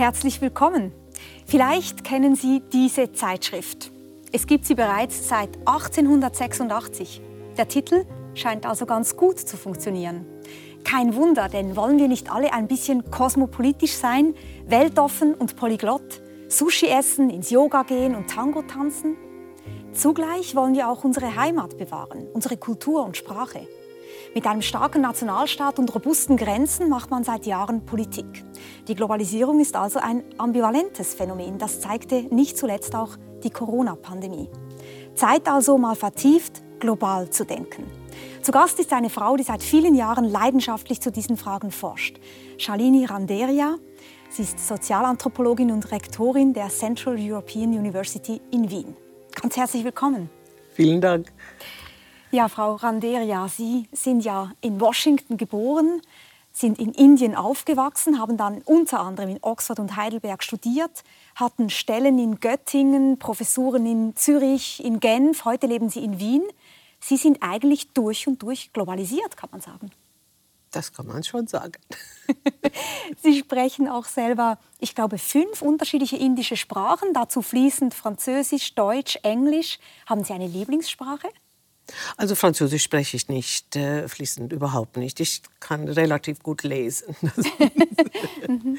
Herzlich willkommen. Vielleicht kennen Sie diese Zeitschrift. Es gibt sie bereits seit 1886. Der Titel scheint also ganz gut zu funktionieren. Kein Wunder, denn wollen wir nicht alle ein bisschen kosmopolitisch sein, weltoffen und polyglott, Sushi essen, ins Yoga gehen und Tango tanzen? Zugleich wollen wir auch unsere Heimat bewahren, unsere Kultur und Sprache. Mit einem starken Nationalstaat und robusten Grenzen macht man seit Jahren Politik. Die Globalisierung ist also ein ambivalentes Phänomen. Das zeigte nicht zuletzt auch die Corona-Pandemie. Zeit also mal vertieft global zu denken. Zu Gast ist eine Frau, die seit vielen Jahren leidenschaftlich zu diesen Fragen forscht. Shalini Randeria. Sie ist Sozialanthropologin und Rektorin der Central European University in Wien. Ganz herzlich willkommen. Vielen Dank. Ja, Frau Randeria, Sie sind ja in Washington geboren, sind in Indien aufgewachsen, haben dann unter anderem in Oxford und Heidelberg studiert, hatten Stellen in Göttingen, Professuren in Zürich, in Genf, heute leben Sie in Wien. Sie sind eigentlich durch und durch globalisiert, kann man sagen. Das kann man schon sagen. Sie sprechen auch selber, ich glaube, fünf unterschiedliche indische Sprachen, dazu fließend Französisch, Deutsch, Englisch. Haben Sie eine Lieblingssprache? Also Französisch spreche ich nicht äh, fließend, überhaupt nicht. Ich kann relativ gut lesen.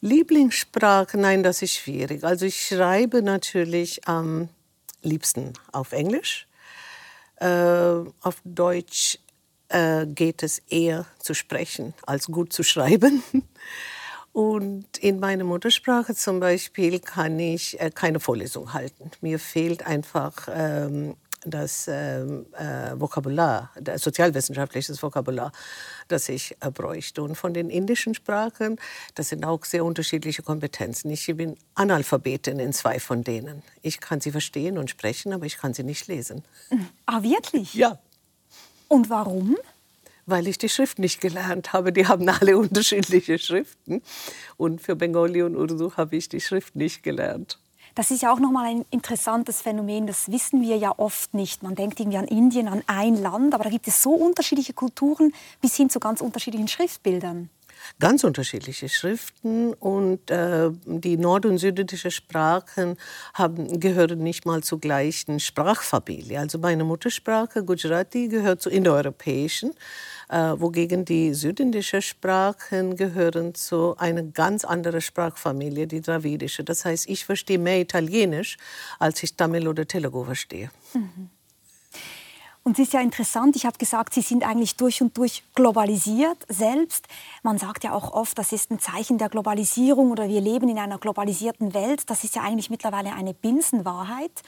Lieblingssprache, nein, das ist schwierig. Also ich schreibe natürlich am liebsten auf Englisch. Äh, auf Deutsch äh, geht es eher zu sprechen als gut zu schreiben. Und in meiner Muttersprache zum Beispiel kann ich äh, keine Vorlesung halten. Mir fehlt einfach ähm, das ähm, äh, Vokabular, das sozialwissenschaftliches Vokabular, das ich äh, bräuchte. Und von den indischen Sprachen, das sind auch sehr unterschiedliche Kompetenzen. Ich bin Analphabetin in zwei von denen. Ich kann sie verstehen und sprechen, aber ich kann sie nicht lesen. Ah, wirklich? Ja. Und warum? weil ich die Schrift nicht gelernt habe. Die haben alle unterschiedliche Schriften. Und für Bengali und Urdu habe ich die Schrift nicht gelernt. Das ist ja auch nochmal ein interessantes Phänomen, das wissen wir ja oft nicht. Man denkt irgendwie an Indien, an ein Land, aber da gibt es so unterschiedliche Kulturen bis hin zu ganz unterschiedlichen Schriftbildern ganz unterschiedliche Schriften und äh, die nord- und südindische Sprachen haben, gehören nicht mal zur gleichen Sprachfamilie. Also meine Muttersprache Gujarati gehört zur indoeuropäischen, wogegen die südindischen Sprachen gehören zu einer ganz anderen Sprachfamilie, die dravidische. Das heißt, ich verstehe mehr Italienisch, als ich Tamil oder Telugu verstehe. Mhm. Und es ist ja interessant, ich habe gesagt, Sie sind eigentlich durch und durch globalisiert selbst. Man sagt ja auch oft, das ist ein Zeichen der Globalisierung oder wir leben in einer globalisierten Welt. Das ist ja eigentlich mittlerweile eine Binsenwahrheit.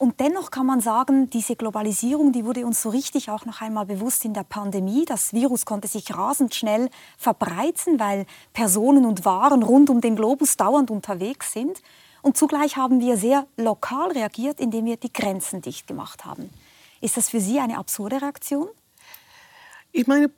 Und dennoch kann man sagen, diese Globalisierung, die wurde uns so richtig auch noch einmal bewusst in der Pandemie. Das Virus konnte sich rasend schnell verbreiten, weil Personen und Waren rund um den Globus dauernd unterwegs sind. Und zugleich haben wir sehr lokal reagiert, indem wir die Grenzen dicht gemacht haben. Ist das für Sie eine absurde Reaktion? Ich meine,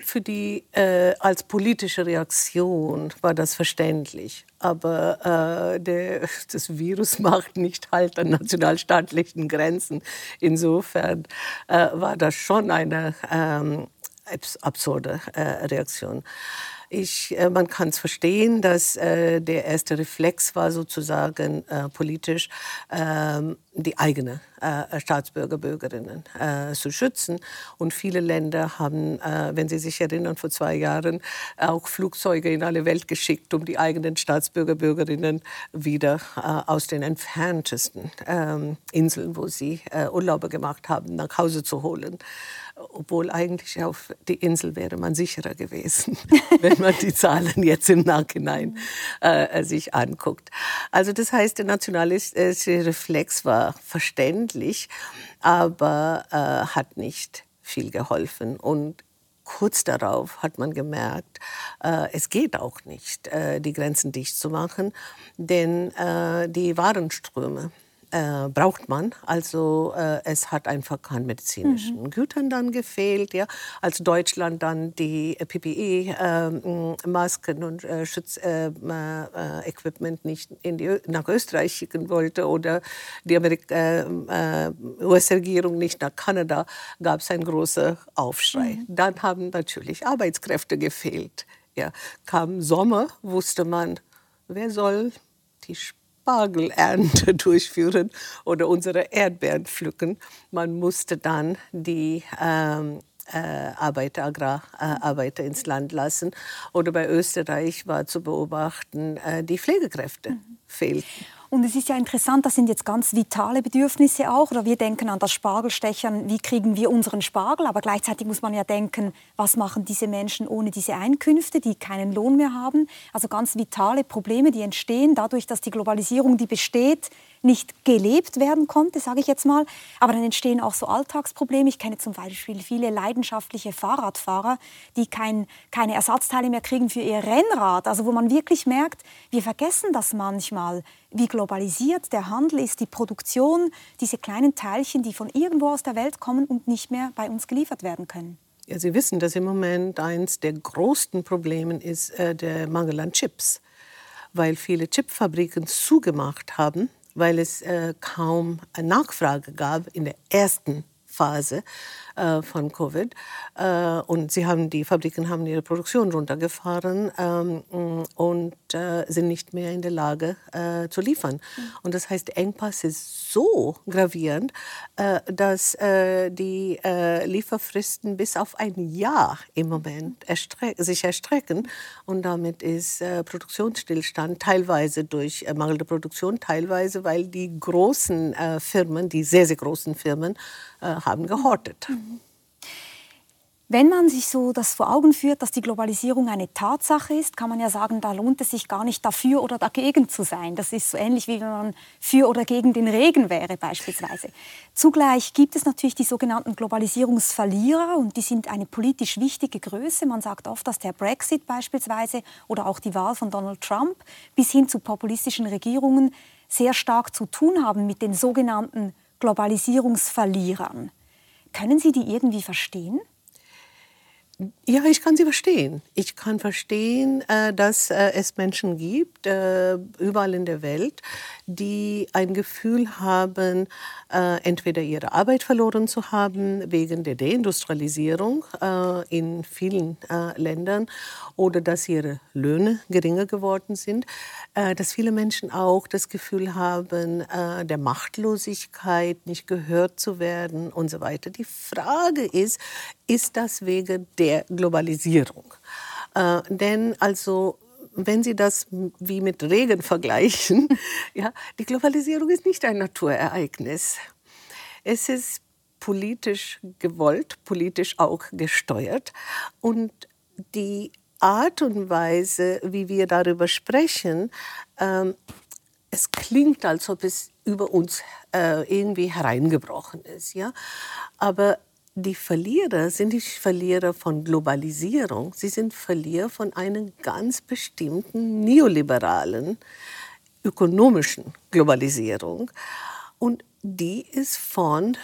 für die äh, als politische Reaktion war das verständlich. Aber äh, der, das Virus macht nicht halt an nationalstaatlichen Grenzen. Insofern äh, war das schon eine ähm, absurde äh, Reaktion. Ich, äh, man kann es verstehen, dass äh, der erste Reflex war sozusagen äh, politisch, ähm, die eigene äh, Staatsbürger, Bürgerinnen äh, zu schützen. Und viele Länder haben, äh, wenn Sie sich erinnern, vor zwei Jahren auch Flugzeuge in alle Welt geschickt, um die eigenen Staatsbürger, Bürgerinnen wieder aus den entferntesten ähm, Inseln, wo sie Urlaube gemacht haben, nach Hause zu holen obwohl eigentlich auf die Insel wäre man sicherer gewesen, wenn man die Zahlen jetzt im Nachhinein äh, sich anguckt. Also das heißt, der nationalistische Reflex war verständlich, aber äh, hat nicht viel geholfen. Und kurz darauf hat man gemerkt, äh, es geht auch nicht, äh, die Grenzen dicht zu machen, denn äh, die Warenströme äh, braucht man. Also äh, es hat einfach keinen medizinischen mhm. Gütern dann gefehlt. Ja. Als Deutschland dann die PPE-Masken ähm, äh, und äh, Schutzequipment äh, nicht in die, nach Österreich schicken wollte oder die US-Regierung nicht nach Kanada, gab es einen großen Aufschrei. Mhm. Dann haben natürlich Arbeitskräfte gefehlt. Ja. Kam Sommer, wusste man, wer soll die Spargelernte durchführen oder unsere Erdbeeren pflücken? Man musste dann die ähm, äh, Arbeiter, Agrararbeiter äh, ins Land lassen. Oder bei Österreich war zu beobachten, äh, die Pflegekräfte mhm. fehlten. Und es ist ja interessant, das sind jetzt ganz vitale Bedürfnisse auch. Oder wir denken an das Spargelstechern, wie kriegen wir unseren Spargel? Aber gleichzeitig muss man ja denken, was machen diese Menschen ohne diese Einkünfte, die keinen Lohn mehr haben? Also ganz vitale Probleme, die entstehen dadurch, dass die Globalisierung, die besteht, nicht gelebt werden konnte, sage ich jetzt mal. Aber dann entstehen auch so Alltagsprobleme. Ich kenne zum Beispiel viele leidenschaftliche Fahrradfahrer, die kein, keine Ersatzteile mehr kriegen für ihr Rennrad. Also wo man wirklich merkt, wir vergessen das manchmal, wie globalisiert der Handel ist, die Produktion, diese kleinen Teilchen, die von irgendwo aus der Welt kommen und nicht mehr bei uns geliefert werden können. Ja, Sie wissen, dass im Moment eines der größten Probleme ist äh, der Mangel an Chips, weil viele Chipfabriken zugemacht haben weil es äh, kaum Nachfrage gab in der ersten Phase äh, von Covid. Äh, und sie haben, die Fabriken haben ihre Produktion runtergefahren ähm, und äh, sind nicht mehr in der Lage äh, zu liefern. Mhm. Und das heißt, Engpass ist so gravierend, äh, dass äh, die Lieferfristen bis auf ein Jahr im Moment erstre sich erstrecken. Und damit ist Produktionsstillstand teilweise durch mangelnde Produktion, teilweise weil die großen Firmen, die sehr, sehr großen Firmen, haben gehortet. Mhm. Wenn man sich so das vor Augen führt, dass die Globalisierung eine Tatsache ist, kann man ja sagen, da lohnt es sich gar nicht dafür oder dagegen zu sein. Das ist so ähnlich wie wenn man für oder gegen den Regen wäre beispielsweise. Zugleich gibt es natürlich die sogenannten Globalisierungsverlierer und die sind eine politisch wichtige Größe. Man sagt oft, dass der Brexit beispielsweise oder auch die Wahl von Donald Trump bis hin zu populistischen Regierungen sehr stark zu tun haben mit den sogenannten Globalisierungsverlierern. Können Sie die irgendwie verstehen? Ja, ich kann sie verstehen. Ich kann verstehen, äh, dass äh, es Menschen gibt, äh, überall in der Welt, die ein Gefühl haben, entweder ihre Arbeit verloren zu haben wegen der Deindustrialisierung in vielen Ländern oder dass ihre Löhne geringer geworden sind, dass viele Menschen auch das Gefühl haben, der Machtlosigkeit nicht gehört zu werden und so weiter. Die Frage ist, ist das wegen der Globalisierung? Äh, denn also wenn Sie das wie mit Regen vergleichen, ja, die Globalisierung ist nicht ein Naturereignis. Es ist politisch gewollt, politisch auch gesteuert. Und die Art und Weise, wie wir darüber sprechen, ähm, es klingt, als ob es über uns äh, irgendwie hereingebrochen ist. Ja? Aber die Verlierer sind nicht Verlierer von Globalisierung, sie sind Verlierer von einer ganz bestimmten neoliberalen ökonomischen Globalisierung. Und die ist von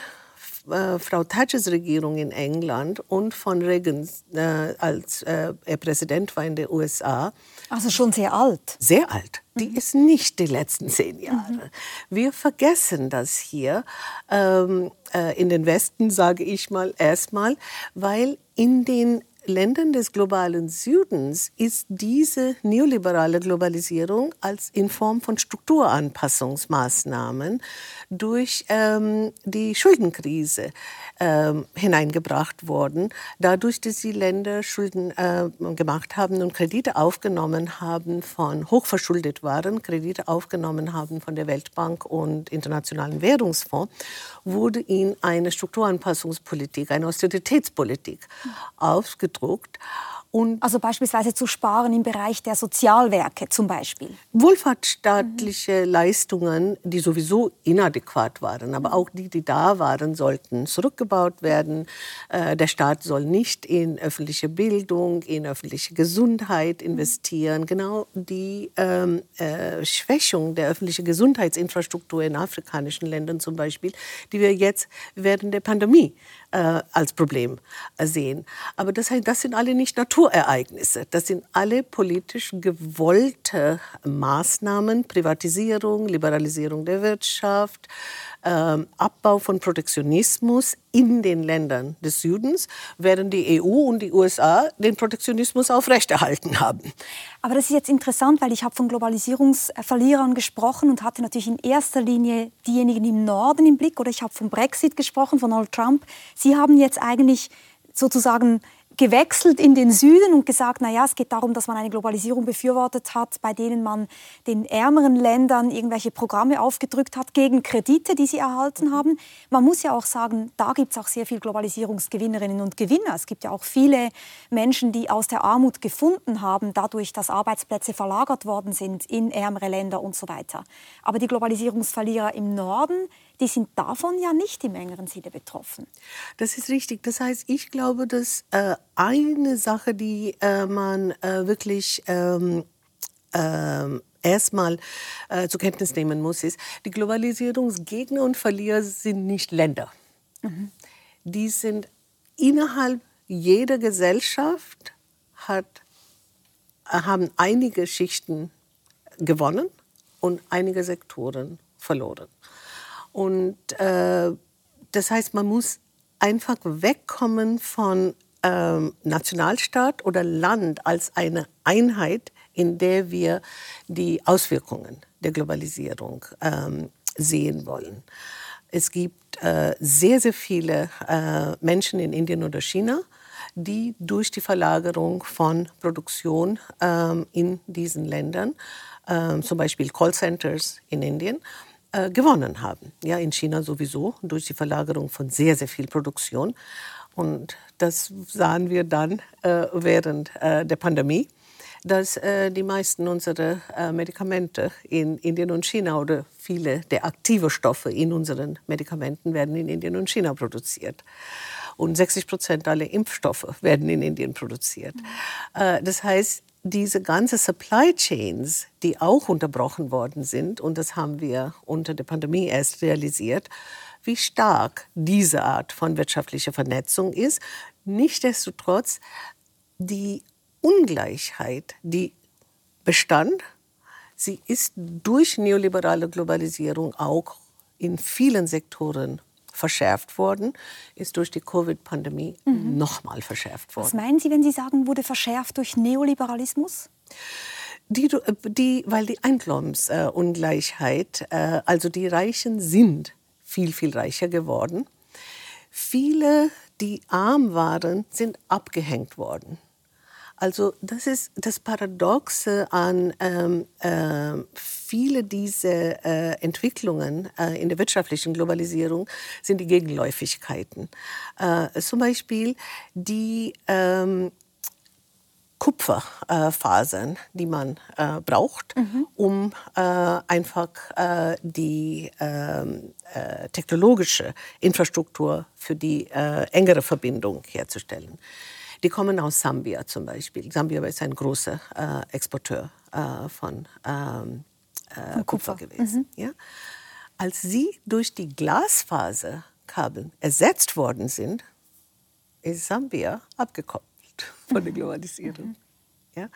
äh, Frau Thatchers Regierung in England und von Reagan, äh, als äh, er Präsident war in den USA. Also schon sehr alt. Sehr alt. Die mhm. ist nicht die letzten zehn Jahre. Mhm. Wir vergessen das hier ähm, äh, in den Westen, sage ich mal erstmal, weil in den Ländern des globalen Südens ist diese neoliberale Globalisierung als in Form von Strukturanpassungsmaßnahmen durch ähm, die Schuldenkrise ähm, hineingebracht worden. Dadurch, dass die Länder Schulden äh, gemacht haben und Kredite aufgenommen haben von hochverschuldet waren, Kredite aufgenommen haben von der Weltbank und Internationalen Währungsfonds, wurde ihnen eine Strukturanpassungspolitik, eine Austeritätspolitik aufgedruckt. Und also beispielsweise zu sparen im Bereich der Sozialwerke zum Beispiel. Wohlfahrtsstaatliche mhm. Leistungen, die sowieso inadäquat waren, aber auch die, die da waren, sollten zurückgebaut werden. Äh, der Staat soll nicht in öffentliche Bildung, in öffentliche Gesundheit investieren. Genau die ähm, äh, Schwächung der öffentlichen Gesundheitsinfrastruktur in afrikanischen Ländern zum Beispiel, die wir jetzt während der Pandemie äh, als Problem sehen. Aber das, das sind alle nicht Natur Konjunkturereignisse. Das sind alle politisch gewollte Maßnahmen, Privatisierung, Liberalisierung der Wirtschaft, ähm, Abbau von Protektionismus in den Ländern des Südens, während die EU und die USA den Protektionismus aufrechterhalten haben. Aber das ist jetzt interessant, weil ich habe von Globalisierungsverlierern gesprochen und hatte natürlich in erster Linie diejenigen im Norden im Blick oder ich habe vom Brexit gesprochen, von Donald Trump. Sie haben jetzt eigentlich sozusagen gewechselt in den Süden und gesagt, na ja, es geht darum, dass man eine Globalisierung befürwortet hat, bei denen man den ärmeren Ländern irgendwelche Programme aufgedrückt hat gegen Kredite, die sie erhalten haben. Man muss ja auch sagen, da gibt es auch sehr viele Globalisierungsgewinnerinnen und Gewinner. Es gibt ja auch viele Menschen, die aus der Armut gefunden haben, dadurch, dass Arbeitsplätze verlagert worden sind in ärmere Länder und so weiter. Aber die Globalisierungsverlierer im Norden, die sind davon ja nicht im engeren Sinne betroffen. Das ist richtig. Das heißt, ich glaube, dass äh, eine Sache, die äh, man äh, wirklich ähm, ähm erstmal äh, zur Kenntnis nehmen muss, ist, die Globalisierungsgegner und Verlierer sind nicht Länder. Mhm. Die sind innerhalb jeder Gesellschaft hat, haben einige Schichten gewonnen und einige Sektoren verloren. Und äh, das heißt, man muss einfach wegkommen von ähm, Nationalstaat oder Land als eine Einheit, in der wir die Auswirkungen der Globalisierung ähm, sehen wollen. Es gibt äh, sehr, sehr viele äh, Menschen in Indien oder China, die durch die Verlagerung von Produktion ähm, in diesen Ländern, ähm, zum Beispiel Callcenters in Indien, äh, gewonnen haben. Ja, in China sowieso durch die Verlagerung von sehr, sehr viel Produktion. Und das sahen wir dann äh, während äh, der Pandemie, dass äh, die meisten unserer äh, Medikamente in Indien und China oder viele der aktiven Stoffe in unseren Medikamenten werden in Indien und China produziert. Und 60 Prozent aller Impfstoffe werden in Indien produziert. Mhm. das heißt, diese ganze Supply Chains, die auch unterbrochen worden sind, und das haben wir unter der Pandemie erst realisiert, wie stark diese Art von wirtschaftlicher Vernetzung ist. Nichtsdestotrotz, die Ungleichheit, die bestand, sie ist durch neoliberale Globalisierung auch in vielen Sektoren verschärft worden, ist durch die Covid-Pandemie mhm. nochmal verschärft worden. Was meinen Sie, wenn Sie sagen, wurde verschärft durch Neoliberalismus? Die, die, weil die Einkommensungleichheit, äh, also die Reichen sind viel, viel reicher geworden. Viele, die arm waren, sind abgehängt worden. Also das ist das Paradoxe an ähm, äh, viele dieser äh, Entwicklungen äh, in der wirtschaftlichen Globalisierung sind die Gegenläufigkeiten. Äh, zum Beispiel die ähm, Kupferfasern, die man äh, braucht, mhm. um äh, einfach äh, die ähm, äh, technologische Infrastruktur für die äh, engere Verbindung herzustellen. Die kommen aus Sambia zum Beispiel. Sambia ist ein großer äh, Exporteur von, ähm, von Kupfer. Kupfer, gewesen. Mhm. Ja? Als sie durch die Glasfaserkabel ersetzt worden sind, ist Sambia abgekoppelt von der Globalisierung. Ja?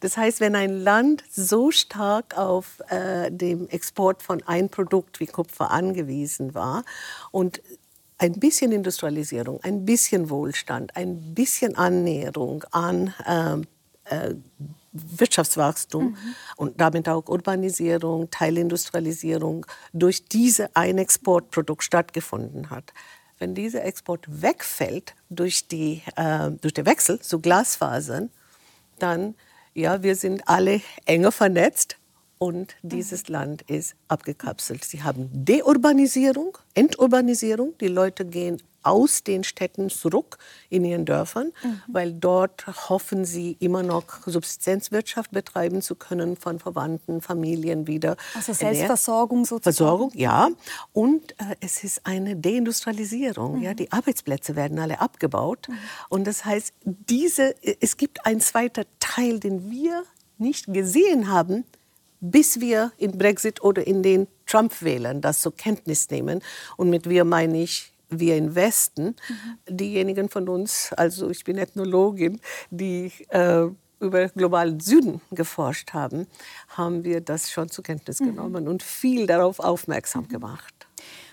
Das heißt, wenn ein Land so stark auf äh, dem Export von einem Produkt wie Kupfer angewiesen war und ein bisschen Industrialisierung, ein bisschen Wohlstand, ein bisschen Annäherung an äh, äh, Wirtschaftswachstum mhm. und damit auch Urbanisierung, Teilindustrialisierung durch diese ein Exportprodukt stattgefunden hat, wenn dieser Export wegfällt durch, die, äh, durch den Wechsel zu Glasfasern, dann, ja, wir sind alle enger vernetzt und dieses Land ist abgekapselt. Sie haben Deurbanisierung, Enturbanisierung. Die Leute gehen aus den Städten zurück in ihren Dörfern, mhm. weil dort hoffen sie immer noch Subsistenzwirtschaft betreiben zu können von Verwandten, Familien wieder. Also Selbstversorgung sozusagen. Versorgung, ja. Und äh, es ist eine Deindustrialisierung. Mhm. Ja, die Arbeitsplätze werden alle abgebaut. Mhm. Und das heißt, diese, es gibt einen zweiten Teil, den wir nicht gesehen haben, bis wir in Brexit oder in den Trump-Wählern das zur Kenntnis nehmen. Und mit wir meine ich wir im Westen, mhm. diejenigen von uns, also ich bin Ethnologin, die äh, über globalen Süden geforscht haben, haben wir das schon zur Kenntnis mhm. genommen und viel darauf aufmerksam mhm. gemacht.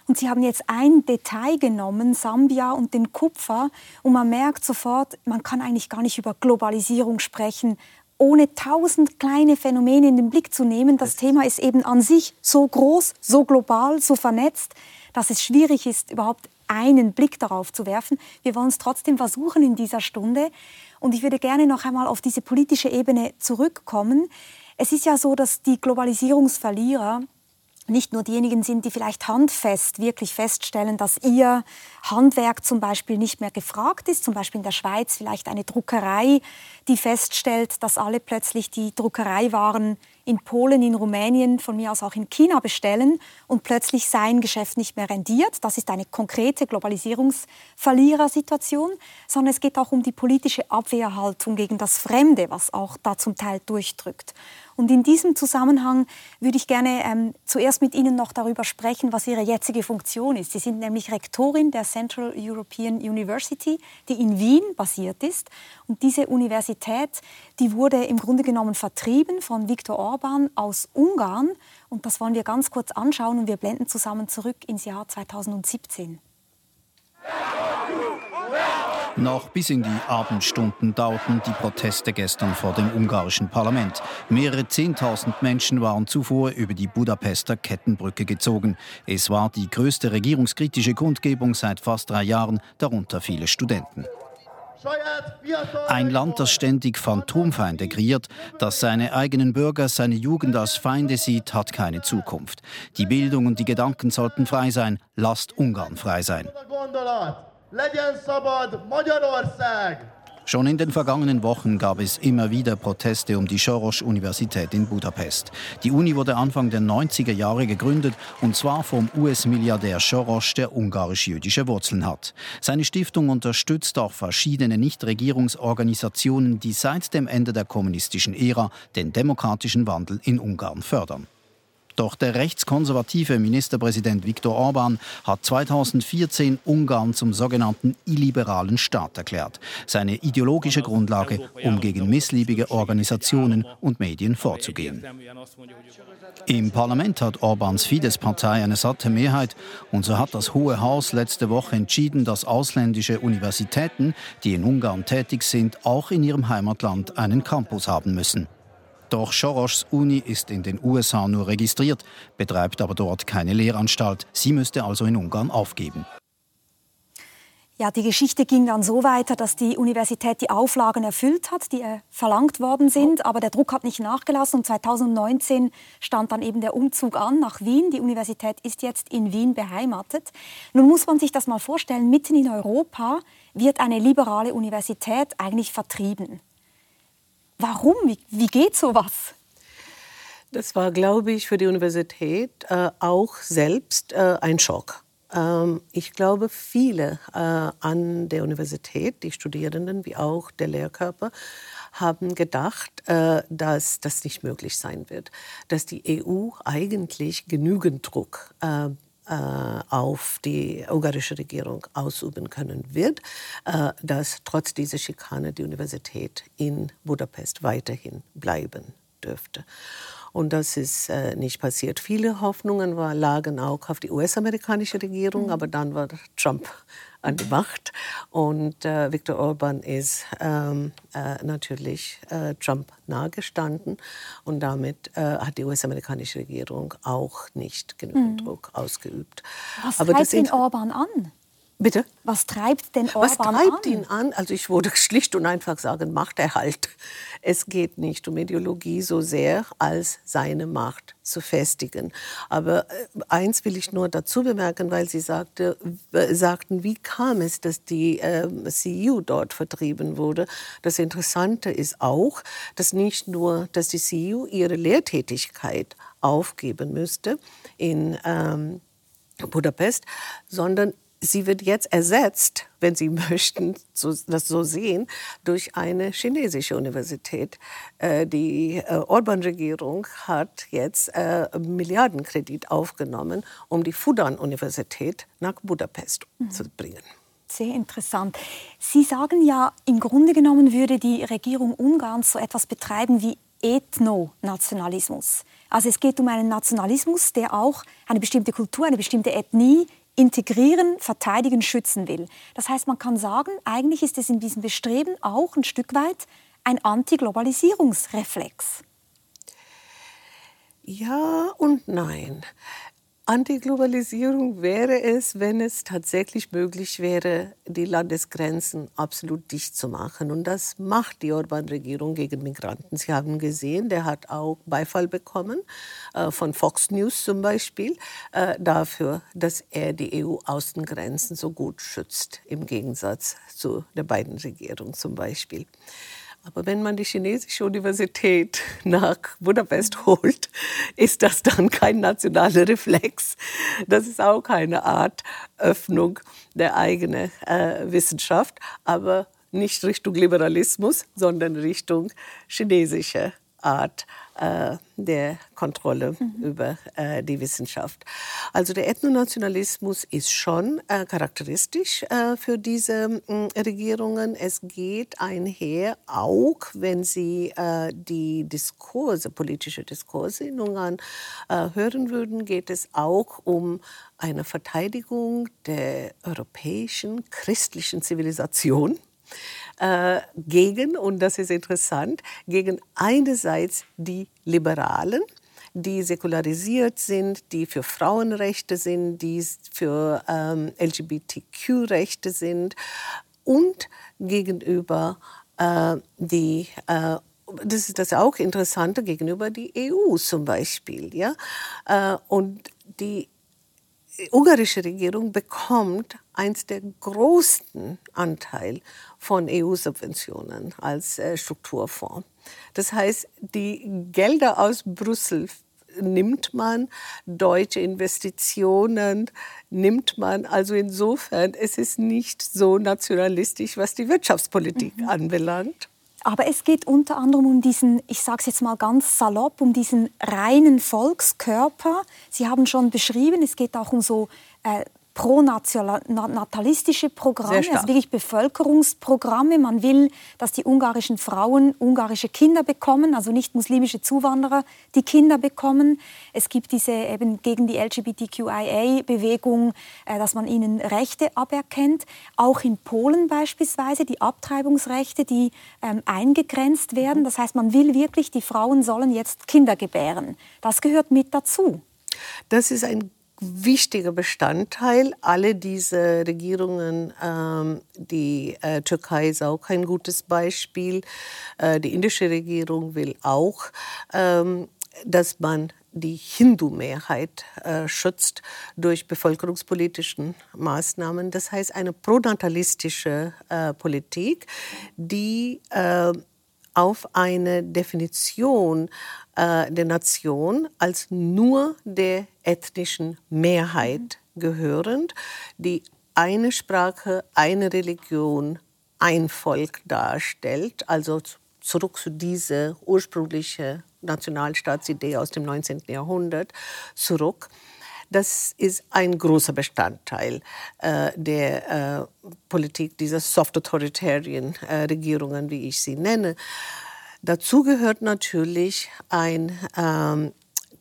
Und Sie haben jetzt ein Detail genommen, Sambia und den Kupfer, und man merkt sofort, man kann eigentlich gar nicht über Globalisierung sprechen, ohne tausend kleine Phänomene in den Blick zu nehmen. Das Thema ist eben an sich so groß, so global, so vernetzt, dass es schwierig ist, überhaupt einen Blick darauf zu werfen. Wir wollen es trotzdem versuchen in dieser Stunde. Und ich würde gerne noch einmal auf diese politische Ebene zurückkommen. Es ist ja so, dass die Globalisierungsverlierer nicht nur diejenigen sind, die vielleicht handfest wirklich feststellen, dass ihr Handwerk zum Beispiel nicht mehr gefragt ist, zum Beispiel in der Schweiz vielleicht eine Druckerei, die feststellt, dass alle plötzlich die Druckereiwaren in Polen, in Rumänien, von mir aus auch in China bestellen und plötzlich sein Geschäft nicht mehr rendiert. Das ist eine konkrete Globalisierungsverlierersituation, sondern es geht auch um die politische Abwehrhaltung gegen das Fremde, was auch da zum Teil durchdrückt. Und in diesem Zusammenhang würde ich gerne ähm, zuerst mit Ihnen noch darüber sprechen, was Ihre jetzige Funktion ist. Sie sind nämlich Rektorin der Central European University, die in Wien basiert ist. Und diese Universität, die wurde im Grunde genommen vertrieben von Viktor Orban aus Ungarn. Und das wollen wir ganz kurz anschauen und wir blenden zusammen zurück ins Jahr 2017. Noch bis in die Abendstunden dauerten die Proteste gestern vor dem ungarischen Parlament. Mehrere Zehntausend Menschen waren zuvor über die Budapester Kettenbrücke gezogen. Es war die größte regierungskritische Kundgebung seit fast drei Jahren, darunter viele Studenten. Ein Land, das ständig Phantomfeinde kreiert, das seine eigenen Bürger, seine Jugend als Feinde sieht, hat keine Zukunft. Die Bildung und die Gedanken sollten frei sein. Lasst Ungarn frei sein. Legyen szabad Magyarország! Schon in den vergangenen Wochen gab es immer wieder Proteste um die Soros-Universität in Budapest. Die Uni wurde Anfang der 90er Jahre gegründet und zwar vom US-Milliardär Soros, der ungarisch-jüdische Wurzeln hat. Seine Stiftung unterstützt auch verschiedene Nichtregierungsorganisationen, die seit dem Ende der kommunistischen Ära den demokratischen Wandel in Ungarn fördern. Doch der rechtskonservative Ministerpräsident Viktor Orban hat 2014 Ungarn zum sogenannten illiberalen Staat erklärt. Seine ideologische Grundlage, um gegen missliebige Organisationen und Medien vorzugehen. Im Parlament hat Orbans Fidesz-Partei eine satte Mehrheit und so hat das Hohe Haus letzte Woche entschieden, dass ausländische Universitäten, die in Ungarn tätig sind, auch in ihrem Heimatland einen Campus haben müssen. Doch Soros Uni ist in den USA nur registriert, betreibt aber dort keine Lehranstalt. Sie müsste also in Ungarn aufgeben. Ja, die Geschichte ging dann so weiter, dass die Universität die Auflagen erfüllt hat, die äh, verlangt worden sind, aber der Druck hat nicht nachgelassen und 2019 stand dann eben der Umzug an nach Wien. Die Universität ist jetzt in Wien beheimatet. Nun muss man sich das mal vorstellen, mitten in Europa wird eine liberale Universität eigentlich vertrieben. Warum? Wie, wie geht sowas? Das war, glaube ich, für die Universität äh, auch selbst äh, ein Schock. Ähm, ich glaube, viele äh, an der Universität, die Studierenden wie auch der Lehrkörper, haben gedacht, äh, dass das nicht möglich sein wird, dass die EU eigentlich genügend Druck äh, auf die ungarische Regierung ausüben können wird, äh, dass trotz dieser Schikane die Universität in Budapest weiterhin bleiben dürfte. Und das ist äh, nicht passiert. Viele Hoffnungen war, lagen auch auf die US-amerikanische Regierung, mhm. aber dann war Trump an die Macht. Und äh, Viktor Orban ist ähm, äh, natürlich äh, Trump nahegestanden. Und damit äh, hat die US-amerikanische Regierung auch nicht genügend mhm. Druck ausgeübt. Was Aber treibt den Orban an? Bitte? Was treibt denn Orban Was treibt an? ihn an? Also ich würde schlicht und einfach sagen, Machterhalt. Es geht nicht um Ideologie so sehr, als seine Macht zu festigen. Aber äh, eins will ich nur dazu bemerken, weil Sie sagte, sagten, wie kam es, dass die äh, CEU dort vertrieben wurde. Das Interessante ist auch, dass nicht nur, dass die CEU ihre Lehrtätigkeit aufgeben müsste in ähm, Budapest, sondern sie wird jetzt ersetzt, wenn Sie möchten so, das so sehen, durch eine chinesische Universität. Äh, die äh, Orban-Regierung hat jetzt äh, Milliardenkredit aufgenommen, um die Fudan-Universität nach Budapest mhm. zu bringen. Sehr interessant. Sie sagen ja, im Grunde genommen würde die Regierung Ungarns so etwas betreiben wie Ethnonationalismus. Also es geht um einen Nationalismus, der auch eine bestimmte Kultur, eine bestimmte Ethnie integrieren, verteidigen, schützen will. Das heißt, man kann sagen, eigentlich ist es in diesem Bestreben auch ein Stück weit ein Antiglobalisierungsreflex. Ja und nein. Antiglobalisierung wäre es, wenn es tatsächlich möglich wäre, die Landesgrenzen absolut dicht zu machen. Und das macht die Orban-Regierung gegen Migranten. Sie haben gesehen, der hat auch Beifall bekommen, äh, von Fox News zum Beispiel, äh, dafür, dass er die EU-Außengrenzen so gut schützt, im Gegensatz zu der beiden Regierung zum Beispiel. Aber wenn man die chinesische Universität nach Budapest holt, ist das dann kein nationaler Reflex. Das ist auch keine Art Öffnung der eigenen äh, Wissenschaft, aber nicht Richtung Liberalismus, sondern Richtung chinesische Art äh, der Kontrolle mhm. über äh, die Wissenschaft. Also der Ethnonationalismus ist schon äh, charakteristisch äh, für diese Regierungen. Es geht einher, auch wenn Sie äh, die Diskurse, politische Diskurse in Ungarn äh, hören würden, geht es auch um eine Verteidigung der europäischen christlichen Zivilisation äh, gegen, und das ist interessant, gegen einerseits die Liberalen, die säkularisiert sind, die für Frauenrechte sind, die für ähm, LGBTQ-Rechte sind und gegenüber äh, die äh, das ist das auch Interessante gegenüber die EU zum Beispiel, ja. Äh, und die ungarische Regierung bekommt eins der größten Anteil von EU-Subventionen als äh, Strukturfonds. Das heißt, die Gelder aus Brüssel nimmt man, deutsche Investitionen nimmt man. Also insofern, es ist nicht so nationalistisch, was die Wirtschaftspolitik mhm. anbelangt. Aber es geht unter anderem um diesen, ich sage es jetzt mal ganz salopp, um diesen reinen Volkskörper. Sie haben schon beschrieben, es geht auch um so äh, pronatalistische Programme, also wirklich Bevölkerungsprogramme. Man will, dass die ungarischen Frauen ungarische Kinder bekommen, also nicht muslimische Zuwanderer, die Kinder bekommen. Es gibt diese eben gegen die LGBTQIA-Bewegung, äh, dass man ihnen Rechte aberkennt. Auch in Polen beispielsweise die Abtreibungsrechte, die ähm, eingegrenzt werden. Das heißt, man will wirklich, die Frauen sollen jetzt Kinder gebären. Das gehört mit dazu. Das ist ein wichtiger Bestandteil. Alle diese Regierungen, ähm, die äh, Türkei ist auch ein gutes Beispiel. Äh, die indische Regierung will auch, ähm, dass man die Hindu-Mehrheit äh, schützt durch bevölkerungspolitischen Maßnahmen. Das heißt eine pronatalistische äh, Politik, die äh, auf eine Definition äh, der Nation als nur der ethnischen Mehrheit gehörend, die eine Sprache, eine Religion, ein Volk darstellt, also zurück zu dieser ursprünglichen Nationalstaatsidee aus dem 19. Jahrhundert zurück. Das ist ein großer Bestandteil äh, der äh, Politik dieser Soft Authoritarian äh, Regierungen, wie ich sie nenne. Dazu gehört natürlich ein ähm,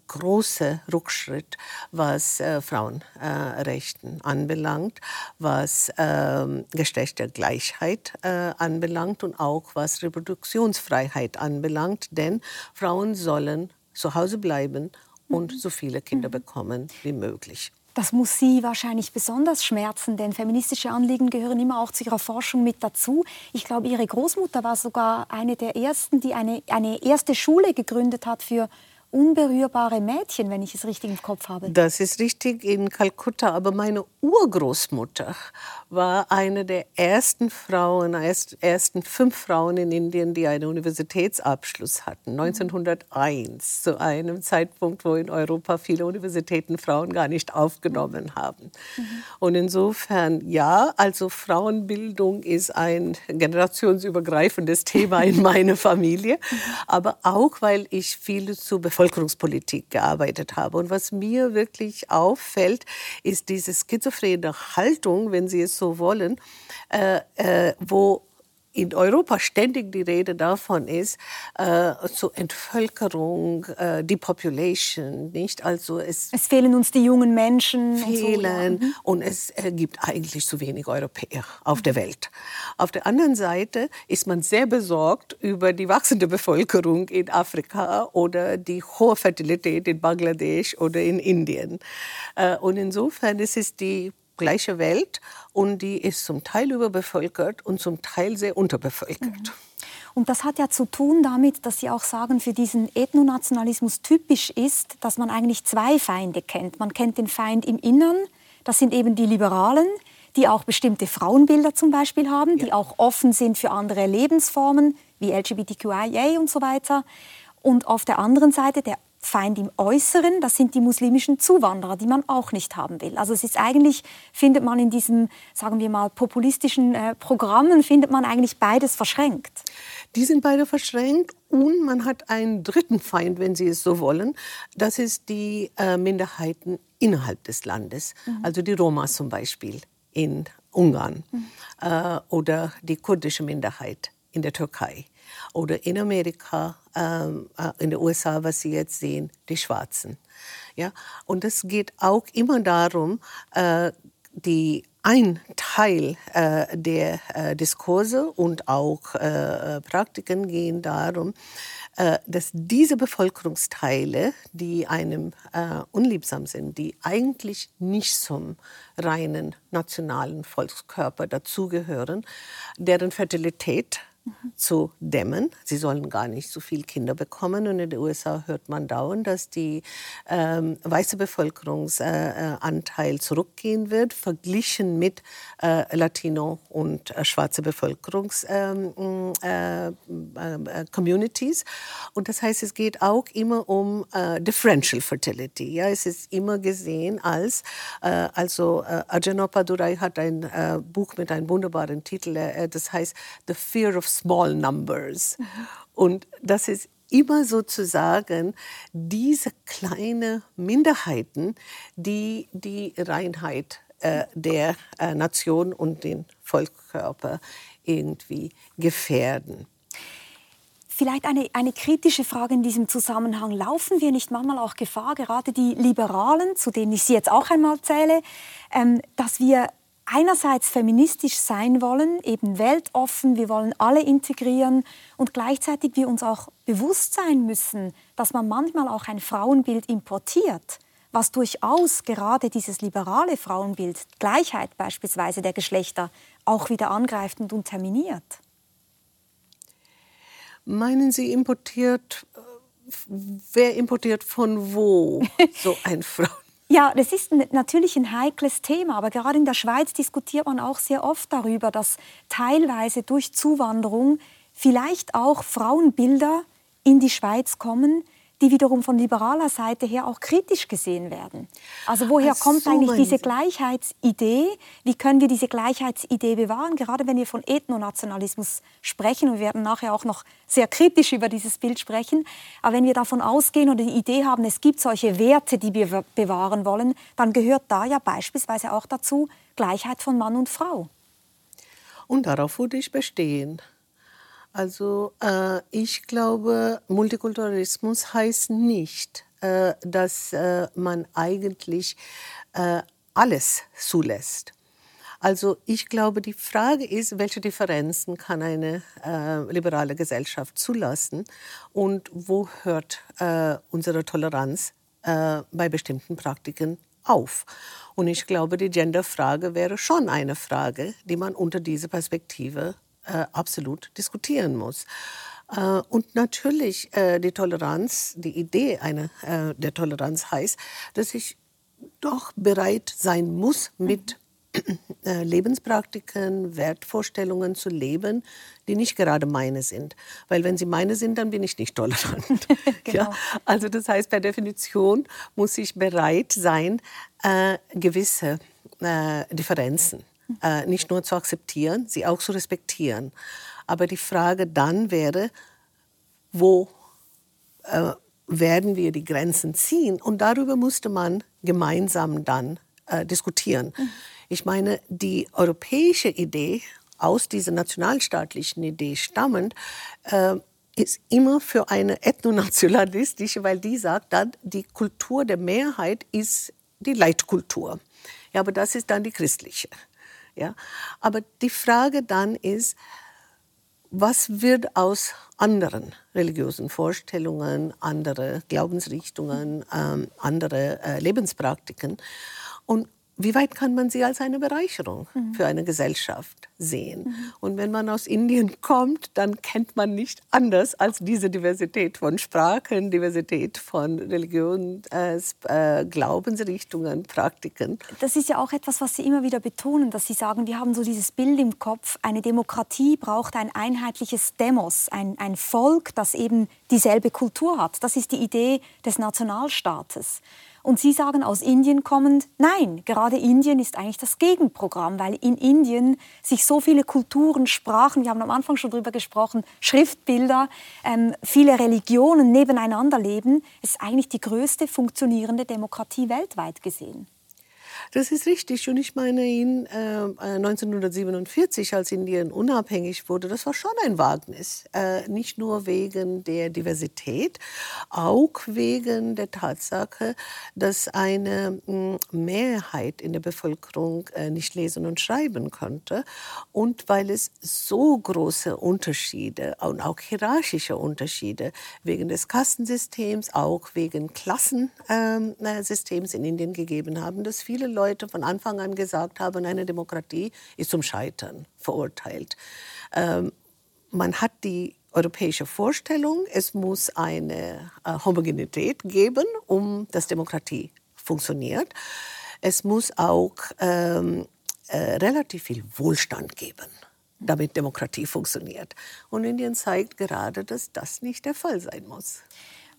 großer Rückschritt, was äh, Frauenrechten äh, anbelangt, was äh, Geschlechtergleichheit anbelangt und auch was Reproduktionsfreiheit anbelangt. Denn Frauen sollen zu Hause bleiben und so viele Kinder mhm. bekommen wie möglich. Das muss Sie wahrscheinlich besonders schmerzen, denn feministische Anliegen gehören immer auch zu Ihrer Forschung mit dazu. Ich glaube, Ihre Großmutter war sogar eine der ersten, die eine, eine erste Schule gegründet hat für unberührbare Mädchen, wenn ich es richtig im Kopf habe. Das ist richtig in Kalkutta. Aber meine Urgroßmutter war eine der ersten Frauen, ersten fünf Frauen in Indien, die einen Universitätsabschluss hatten. 1901, zu einem Zeitpunkt, wo in Europa viele Universitäten Frauen gar nicht aufgenommen haben. Mhm. Und insofern, ja, also Frauenbildung ist ein generationsübergreifendes Thema in meiner Familie, aber auch, weil ich viel zu Bevölkerungspolitik gearbeitet habe. Und was mir wirklich auffällt, ist diese schizophrene Haltung, wenn Sie es so wollen, äh, äh, wo in Europa ständig die Rede davon ist, äh, zur Entvölkerung, äh, Depopulation, nicht? Also es, es fehlen uns die jungen Menschen. Fehlen und, so, ja. Mhm. und es äh, gibt eigentlich zu wenig Europäer auf der Welt. Auf der anderen Seite ist man sehr besorgt über die wachsende Bevölkerung in Afrika oder die hohe Fertilität in Bangladesch oder in Indien. Äh, und insofern ist es die gleiche Welt und die ist zum Teil überbevölkert und zum Teil sehr unterbevölkert. Mhm. Und das hat ja zu tun damit, dass Sie auch sagen, für diesen Ethnonationalismus typisch ist, dass man eigentlich zwei Feinde kennt. Man kennt den Feind im Innern, das sind eben die Liberalen, die auch bestimmte Frauenbilder zum Beispiel haben, ja. die auch offen sind für andere Lebensformen wie LGBTQIA und so weiter. Und auf der anderen Seite der Feind im Äußeren, das sind die muslimischen Zuwanderer, die man auch nicht haben will. Also es ist eigentlich, findet man in diesen, sagen wir mal, populistischen äh, Programmen, findet man eigentlich beides verschränkt. Die sind beide verschränkt und man hat einen dritten Feind, wenn Sie es so wollen. Das ist die äh, Minderheiten innerhalb des Landes, mhm. also die Roma zum Beispiel in Ungarn mhm. äh, oder die kurdische Minderheit in der Türkei oder in Amerika, ähm, äh, in den USA, was Sie jetzt sehen, die Schwarzen. Ja? Und es geht auch immer darum, äh, die ein Teil äh, der äh, Diskurse und auch äh, Praktiken gehen darum, äh, dass diese Bevölkerungsteile, die einem äh, unliebsam sind, die eigentlich nicht zum reinen nationalen Volkskörper dazugehören, deren Fertilität zu dämmen. Sie sollen gar nicht so viele Kinder bekommen. Und in den USA hört man dauernd, dass die ähm, weiße Bevölkerungsanteil äh, zurückgehen wird, verglichen mit äh, Latino und äh, schwarze Bevölkerungs-Communities. Ähm, äh, und das heißt, es geht auch immer um äh, Differential Fertility. Ja, es ist immer gesehen als, äh, also Ajanopa Durai hat ein Buch mit einem wunderbaren Titel, das heißt The Fear of small numbers. Und das ist immer sozusagen diese kleinen Minderheiten, die die Reinheit äh, der äh, Nation und den Volkskörper irgendwie gefährden. Vielleicht eine, eine kritische Frage in diesem Zusammenhang. Laufen wir nicht manchmal auch Gefahr, gerade die Liberalen, zu denen ich Sie jetzt auch einmal zähle, ähm, dass wir einerseits feministisch sein wollen, eben weltoffen, wir wollen alle integrieren und gleichzeitig wir uns auch bewusst sein müssen, dass man manchmal auch ein Frauenbild importiert, was durchaus gerade dieses liberale Frauenbild, Gleichheit beispielsweise der Geschlechter, auch wieder angreift und unterminiert. Meinen Sie importiert, äh, wer importiert von wo so ein Frauenbild? Ja, das ist natürlich ein heikles Thema, aber gerade in der Schweiz diskutiert man auch sehr oft darüber, dass teilweise durch Zuwanderung vielleicht auch Frauenbilder in die Schweiz kommen, die wiederum von liberaler Seite her auch kritisch gesehen werden. Also woher Ach, kommt so eigentlich diese Gleichheitsidee? Wie können wir diese Gleichheitsidee bewahren? Gerade wenn wir von Ethnonationalismus sprechen, und wir werden nachher auch noch sehr kritisch über dieses Bild sprechen, aber wenn wir davon ausgehen oder die Idee haben, es gibt solche Werte, die wir bewahren wollen, dann gehört da ja beispielsweise auch dazu Gleichheit von Mann und Frau. Und darauf würde ich bestehen. Also äh, ich glaube, Multikulturalismus heißt nicht, äh, dass äh, man eigentlich äh, alles zulässt. Also ich glaube, die Frage ist, welche Differenzen kann eine äh, liberale Gesellschaft zulassen und wo hört äh, unsere Toleranz bei bestimmten Praktiken auf. Und ich glaube, die Genderfrage wäre schon eine Frage, die man unter dieser Perspektive äh, absolut diskutieren muss. Äh, und natürlich äh, die Toleranz, die Idee einer, äh, der Toleranz heißt, dass ich doch bereit sein muss, mit Lebenspraktiken, Wertvorstellungen zu leben, die nicht gerade meine sind. Weil wenn sie meine sind, dann bin ich nicht tolerant. genau. ja? Also das heißt, per Definition muss ich bereit sein, äh, gewisse Differenzen äh, nicht nur zu akzeptieren, sie auch zu respektieren. Aber die Frage dann wäre, wo äh, werden wir die Grenzen ziehen? Und darüber musste man gemeinsam dann äh, diskutieren. Mhm. Ich meine, die europäische Idee, aus dieser nationalstaatlichen Idee stammend, äh, ist immer für eine ethnonationalistische, weil die sagt dann, die Kultur der Mehrheit ist die Leitkultur. Ja, aber das ist dann die christliche. Ja? Aber die Frage dann ist, was wird aus anderen religiösen Vorstellungen, andere Glaubensrichtungen, ähm, andere äh, Lebenspraktiken? Und wie weit kann man sie als eine Bereicherung mhm. für eine Gesellschaft sehen? Mhm. Und wenn man aus Indien kommt, dann kennt man nicht anders als diese Diversität von Sprachen, Diversität von Religionen, äh, äh, Glaubensrichtungen, Praktiken. Das ist ja auch etwas, was Sie immer wieder betonen, dass Sie sagen, wir haben so dieses Bild im Kopf, eine Demokratie braucht ein einheitliches Demos, ein, ein Volk, das eben dieselbe Kultur hat. Das ist die Idee des Nationalstaates. Und Sie sagen aus Indien kommend, nein, gerade Indien ist eigentlich das Gegenprogramm, weil in Indien sich so viele Kulturen, Sprachen, wir haben am Anfang schon darüber gesprochen, Schriftbilder, ähm, viele Religionen nebeneinander leben. Es ist eigentlich die größte funktionierende Demokratie weltweit gesehen. Das ist richtig. Und ich meine, in, äh, 1947, als Indien unabhängig wurde, das war schon ein Wagnis. Äh, nicht nur wegen der Diversität, auch wegen der Tatsache, dass eine mh, hm, Mehrheit in der Bevölkerung äh, nicht lesen und schreiben konnte. Und weil es so große Unterschiede und auch hierarchische Unterschiede wegen des Kastensystems, auch wegen Klassensystems in Indien gegeben haben, dass viele Leute von Anfang an gesagt haben, eine Demokratie ist zum Scheitern verurteilt. Ähm, man hat die europäische Vorstellung, es muss eine äh, Homogenität geben, um dass Demokratie funktioniert. Es muss auch ähm, äh, relativ viel Wohlstand geben, damit Demokratie funktioniert. Und Indien zeigt gerade, dass das nicht der Fall sein muss.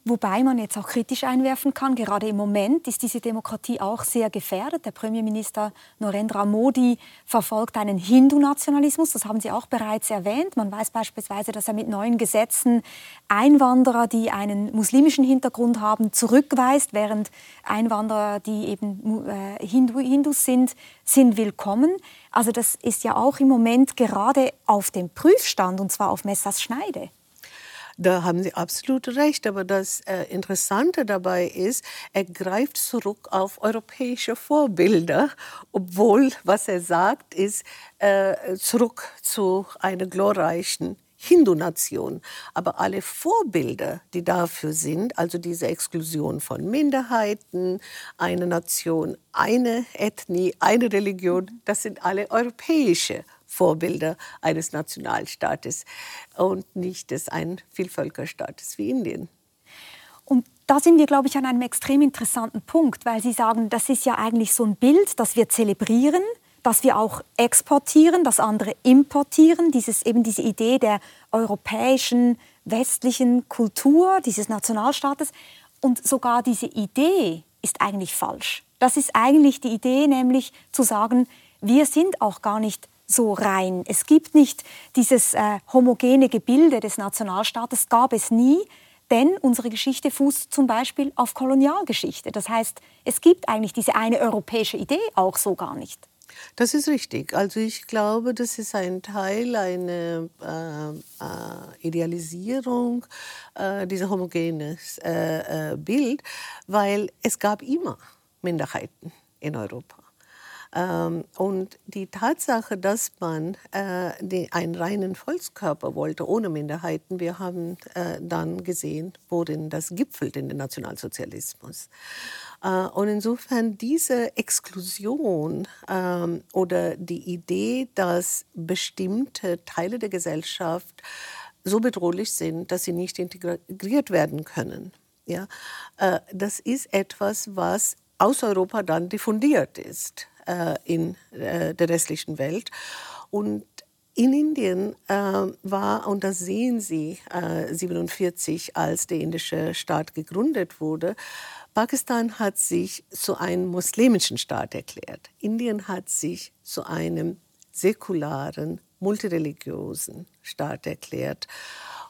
Wobei man jetzt auch kritisch einwerfen kann, gerade im Moment ist diese Demokratie auch sehr gefährdet. Der Premierminister Narendra Modi verfolgt einen Hindu-Nationalismus, das haben Sie auch bereits erwähnt. Man weiß beispielsweise, dass er mit neuen Gesetzen Einwanderer, die einen muslimischen Hintergrund haben, zurückweist, während Einwanderer, die eben äh, Hindu, Hindus sind, sind willkommen. Also das ist ja auch im Moment gerade auf dem Prüfstand, und zwar auf Messers Schneide. Da haben Sie absolut recht. Aber das äh, Interessante dabei ist, er greift zurück auf europäische Vorbilder, obwohl, was er sagt, ist äh, zurück zu einer glorreichen Hindu-Nation. Aber alle Vorbilder, die dafür sind, also diese Exklusion von Minderheiten, eine Nation, eine Ethnie, eine Religion, das sind alle europäische Vorbilder eines Nationalstaates und nicht des ein Vielvölkerstaates wie Indien. Und da sind wir, glaube ich, an einem extrem interessanten Punkt, weil Sie sagen, das ist ja eigentlich so ein Bild, das wir zelebrieren, das wir auch exportieren, das andere importieren, dieses, eben diese Idee der europäischen, westlichen Kultur, dieses Nationalstaates. Und sogar diese Idee ist eigentlich falsch. Das ist eigentlich die Idee, nämlich zu sagen, wir sind auch gar nicht so rein. Es gibt nicht dieses äh, homogene Gebilde des Nationalstaates, gab es nie, denn unsere Geschichte fußt zum Beispiel auf Kolonialgeschichte. Das heißt, es gibt eigentlich diese eine europäische Idee auch so gar nicht. Das ist richtig. Also ich glaube, das ist ein Teil einer äh, äh, Idealisierung äh, dieser homogenes äh, äh, Bild, weil es gab immer Minderheiten in Europa. Ähm, und die Tatsache, dass man äh, einen reinen Volkskörper wollte, ohne Minderheiten, wir haben äh, dann gesehen, worin das gipfelt in den Nationalsozialismus. Äh, und insofern diese Exklusion ähm, oder die Idee, dass bestimmte Teile der Gesellschaft so bedrohlich sind, dass sie nicht integriert werden können. Ja, das ist etwas, was aus Europa dann diffundiert ist in äh, der restlichen Welt. Und in Indien äh, war, und das sehen Sie, äh, 47, als der indische Staat gegründet wurde, Pakistan hat sich zu einem muslimischen Staat erklärt. Indien hat sich zu einem säkularen, multireligiösen Staat erklärt.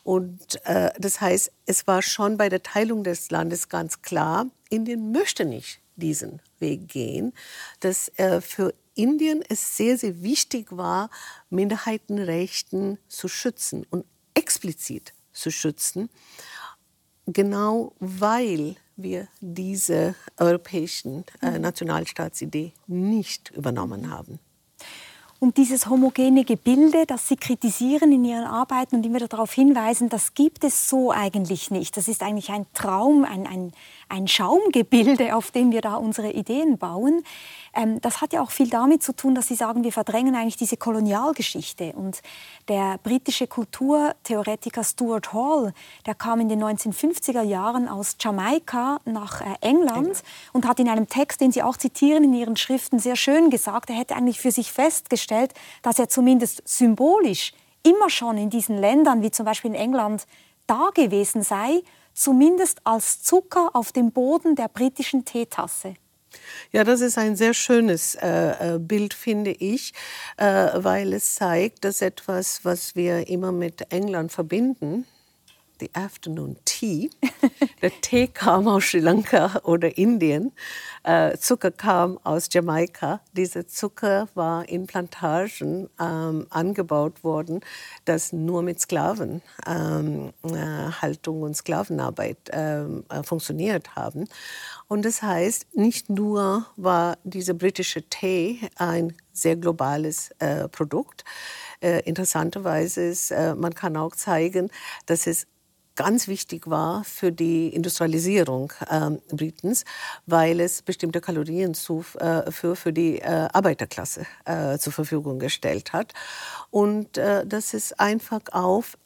Und äh, das heißt, es war schon bei der Teilung des Landes ganz klar, Indien möchte nicht diesen Weg gehen, dass äh, für Indien es sehr, sehr wichtig war, Minderheitenrechten zu schützen und explizit zu schützen, genau weil wir diese europäischen äh, Nationalstaatsidee nicht übernommen haben. Und dieses homogene Gebilde, das Sie kritisieren in Ihren Arbeiten und immer darauf hinweisen, das gibt es so eigentlich nicht. Das ist eigentlich ein Traum, ein, ein, ein Schaumgebilde, auf dem wir da unsere Ideen bauen. Ähm, das hat ja auch viel damit zu tun, dass Sie sagen, wir verdrängen eigentlich diese Kolonialgeschichte. Und der britische Kulturtheoretiker Stuart Hall, der kam in den 1950er Jahren aus Jamaika nach äh, England und hat in einem Text, den Sie auch zitieren in Ihren Schriften, sehr schön gesagt, er hätte eigentlich für sich festgestellt, dass er zumindest symbolisch immer schon in diesen Ländern, wie zum Beispiel in England, da gewesen sei, zumindest als Zucker auf dem Boden der britischen Teetasse. Ja, das ist ein sehr schönes äh, äh, Bild, finde ich, äh, weil es zeigt, dass etwas, was wir immer mit England verbinden, the afternoon tea. Der Tee kam aus Sri Lanka oder Indien. Äh, Zucker kam aus Jamaika. Dieser Zucker war in Plantagen ähm, angebaut worden, das nur mit Sklavenhaltung ähm, äh, und Sklavenarbeit ähm, äh, funktioniert haben. Und das heißt, nicht nur war dieser britische Tee ein sehr globales äh, Produkt, äh, interessanterweise ist, äh, man kann auch zeigen, dass es ganz wichtig war für die Industrialisierung äh, Britens, weil es bestimmte Kalorien zu, äh, für, für die äh, Arbeiterklasse äh, zur Verfügung gestellt hat. Und äh, das ist einfach auf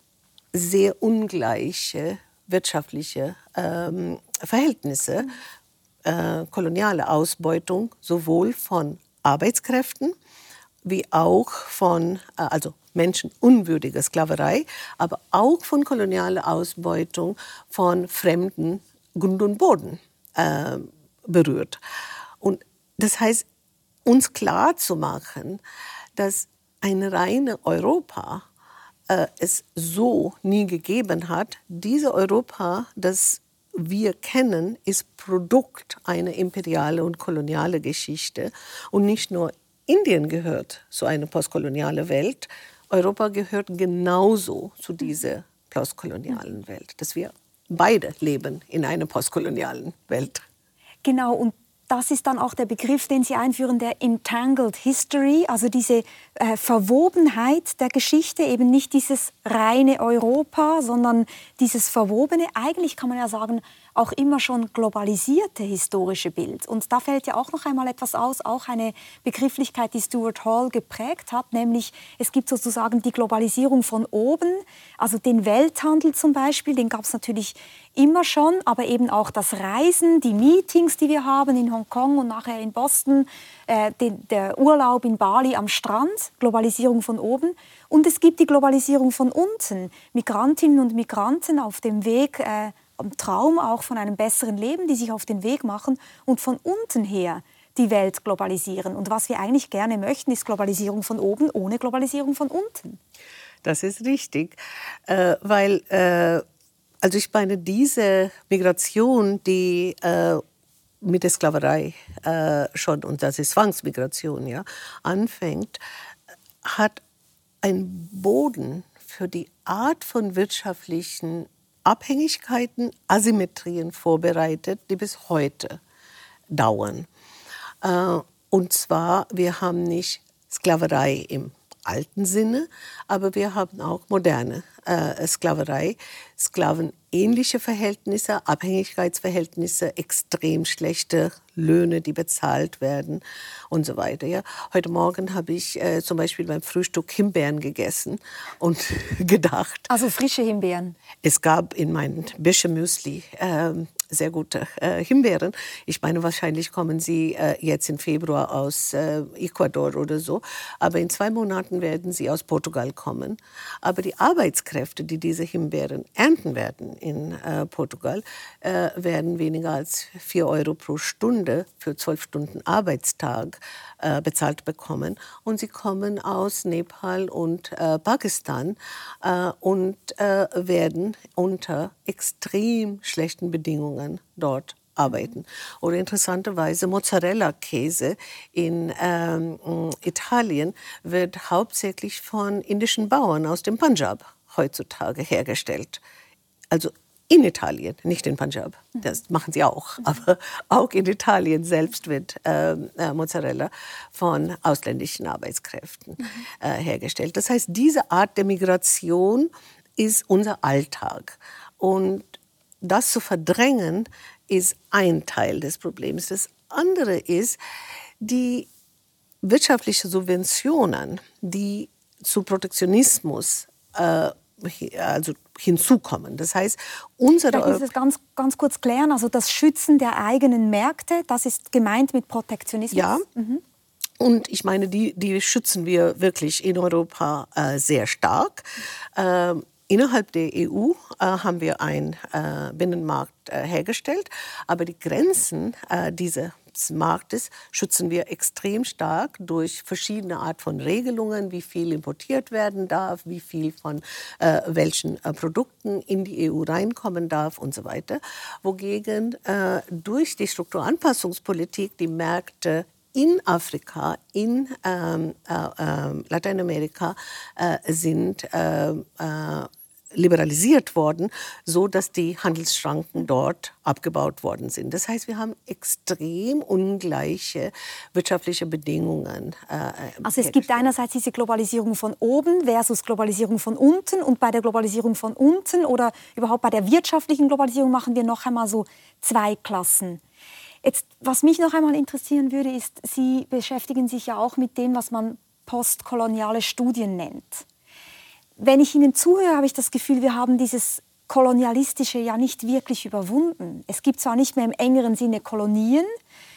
sehr ungleiche wirtschaftliche ähm, Verhältnisse, äh, koloniale Ausbeutung sowohl von Arbeitskräften wie auch von, also menschenunwürdige Sklaverei, aber auch von kolonialer Ausbeutung von fremden Grund und Boden äh, berührt. Und das heißt, uns klar zu machen, dass ein reine Europa äh, es so nie gegeben hat. Diese Europa, das wir kennen, ist Produkt einer imperialen und kolonialen Geschichte. Und nicht nur Indien gehört zu einer postkolonialen Welt, Europa gehört genauso zu dieser postkolonialen Welt, dass wir beide leben in einer postkolonialen Welt. Genau, und das ist dann auch der Begriff, den Sie einführen, der Entangled History, also diese äh, Verwobenheit der Geschichte, eben nicht dieses reine Europa, sondern dieses verwobene, eigentlich kann man ja sagen, auch immer schon globalisierte historische Bild. Und da fällt ja auch noch einmal etwas aus, auch eine Begrifflichkeit, die Stuart Hall geprägt hat, nämlich es gibt sozusagen die Globalisierung von oben, also den Welthandel zum Beispiel, den gab es natürlich immer schon, aber eben auch das Reisen, die Meetings, die wir haben in Hongkong und nachher in Boston, äh, den, der Urlaub in Bali am Strand, Globalisierung von oben. Und es gibt die Globalisierung von unten, Migrantinnen und Migranten auf dem Weg äh, Traum auch von einem besseren Leben, die sich auf den Weg machen und von unten her die Welt globalisieren. Und was wir eigentlich gerne möchten, ist Globalisierung von oben ohne Globalisierung von unten. Das ist richtig, äh, weil äh, also ich meine diese Migration, die äh, mit der Sklaverei äh, schon und das ist Zwangsmigration ja anfängt, hat einen Boden für die Art von wirtschaftlichen Abhängigkeiten, Asymmetrien vorbereitet, die bis heute dauern. Äh, und zwar, wir haben nicht Sklaverei im alten Sinne, aber wir haben auch moderne äh, Sklaverei, sklavenähnliche Verhältnisse, Abhängigkeitsverhältnisse, extrem schlechte Löhne, die bezahlt werden und so weiter. Ja. Heute Morgen habe ich äh, zum Beispiel beim Frühstück Himbeeren gegessen und gedacht. Also frische Himbeeren. Es gab in meinem Büschemüsli äh, sehr gute äh, Himbeeren. Ich meine, wahrscheinlich kommen sie äh, jetzt im Februar aus äh, Ecuador oder so. Aber in zwei Monaten werden sie aus Portugal kommen. Aber die Arbeitskräfte, die diese Himbeeren ernten werden in äh, Portugal, äh, werden weniger als vier Euro pro Stunde für zwölf Stunden Arbeitstag äh, bezahlt bekommen. Und sie kommen aus Nepal und Pakistan und werden unter extrem schlechten Bedingungen dort arbeiten. Oder interessanterweise Mozzarella-Käse in ähm, Italien wird hauptsächlich von indischen Bauern aus dem Punjab heutzutage hergestellt. Also in Italien, nicht in Punjab. Das machen sie auch. Aber auch in Italien selbst wird ähm, äh, Mozzarella von ausländischen Arbeitskräften äh, hergestellt. Das heißt, diese Art der Migration ist unser Alltag. Und das zu verdrängen, ist ein Teil des Problems. Das andere ist die wirtschaftlichen Subventionen, die zu Protektionismus äh, also hinzukommen. Das heißt, unsere Vielleicht muss es ganz, ganz kurz klären. Also das Schützen der eigenen Märkte, das ist gemeint mit Protektionismus. Ja. Mhm. Und ich meine, die, die schützen wir wirklich in Europa äh, sehr stark. Ähm, Innerhalb der EU äh, haben wir einen äh, Binnenmarkt äh, hergestellt, aber die Grenzen äh, dieses Marktes schützen wir extrem stark durch verschiedene Art von Regelungen, wie viel importiert werden darf, wie viel von äh, welchen äh, Produkten in die EU reinkommen darf und so weiter. Wogegen durch die Strukturanpassungspolitik die Märkte in Afrika, in ähm, äh, äh, Lateinamerika äh, sind liberalisiert worden, so dass die Handelsschranken dort abgebaut worden sind. Das heißt, wir haben extrem ungleiche wirtschaftliche Bedingungen. Äh, also es gibt einerseits diese Globalisierung von oben versus Globalisierung von unten und bei der Globalisierung von unten oder überhaupt bei der wirtschaftlichen Globalisierung machen wir noch einmal so zwei Klassen. Jetzt, was mich noch einmal interessieren würde, ist, Sie beschäftigen sich ja auch mit dem, was man postkoloniale Studien nennt wenn ich Ihnen zuhöre, habe ich das Gefühl, wir haben dieses Kolonialistische ja nicht wirklich überwunden. Es gibt zwar nicht mehr im engeren Sinne Kolonien,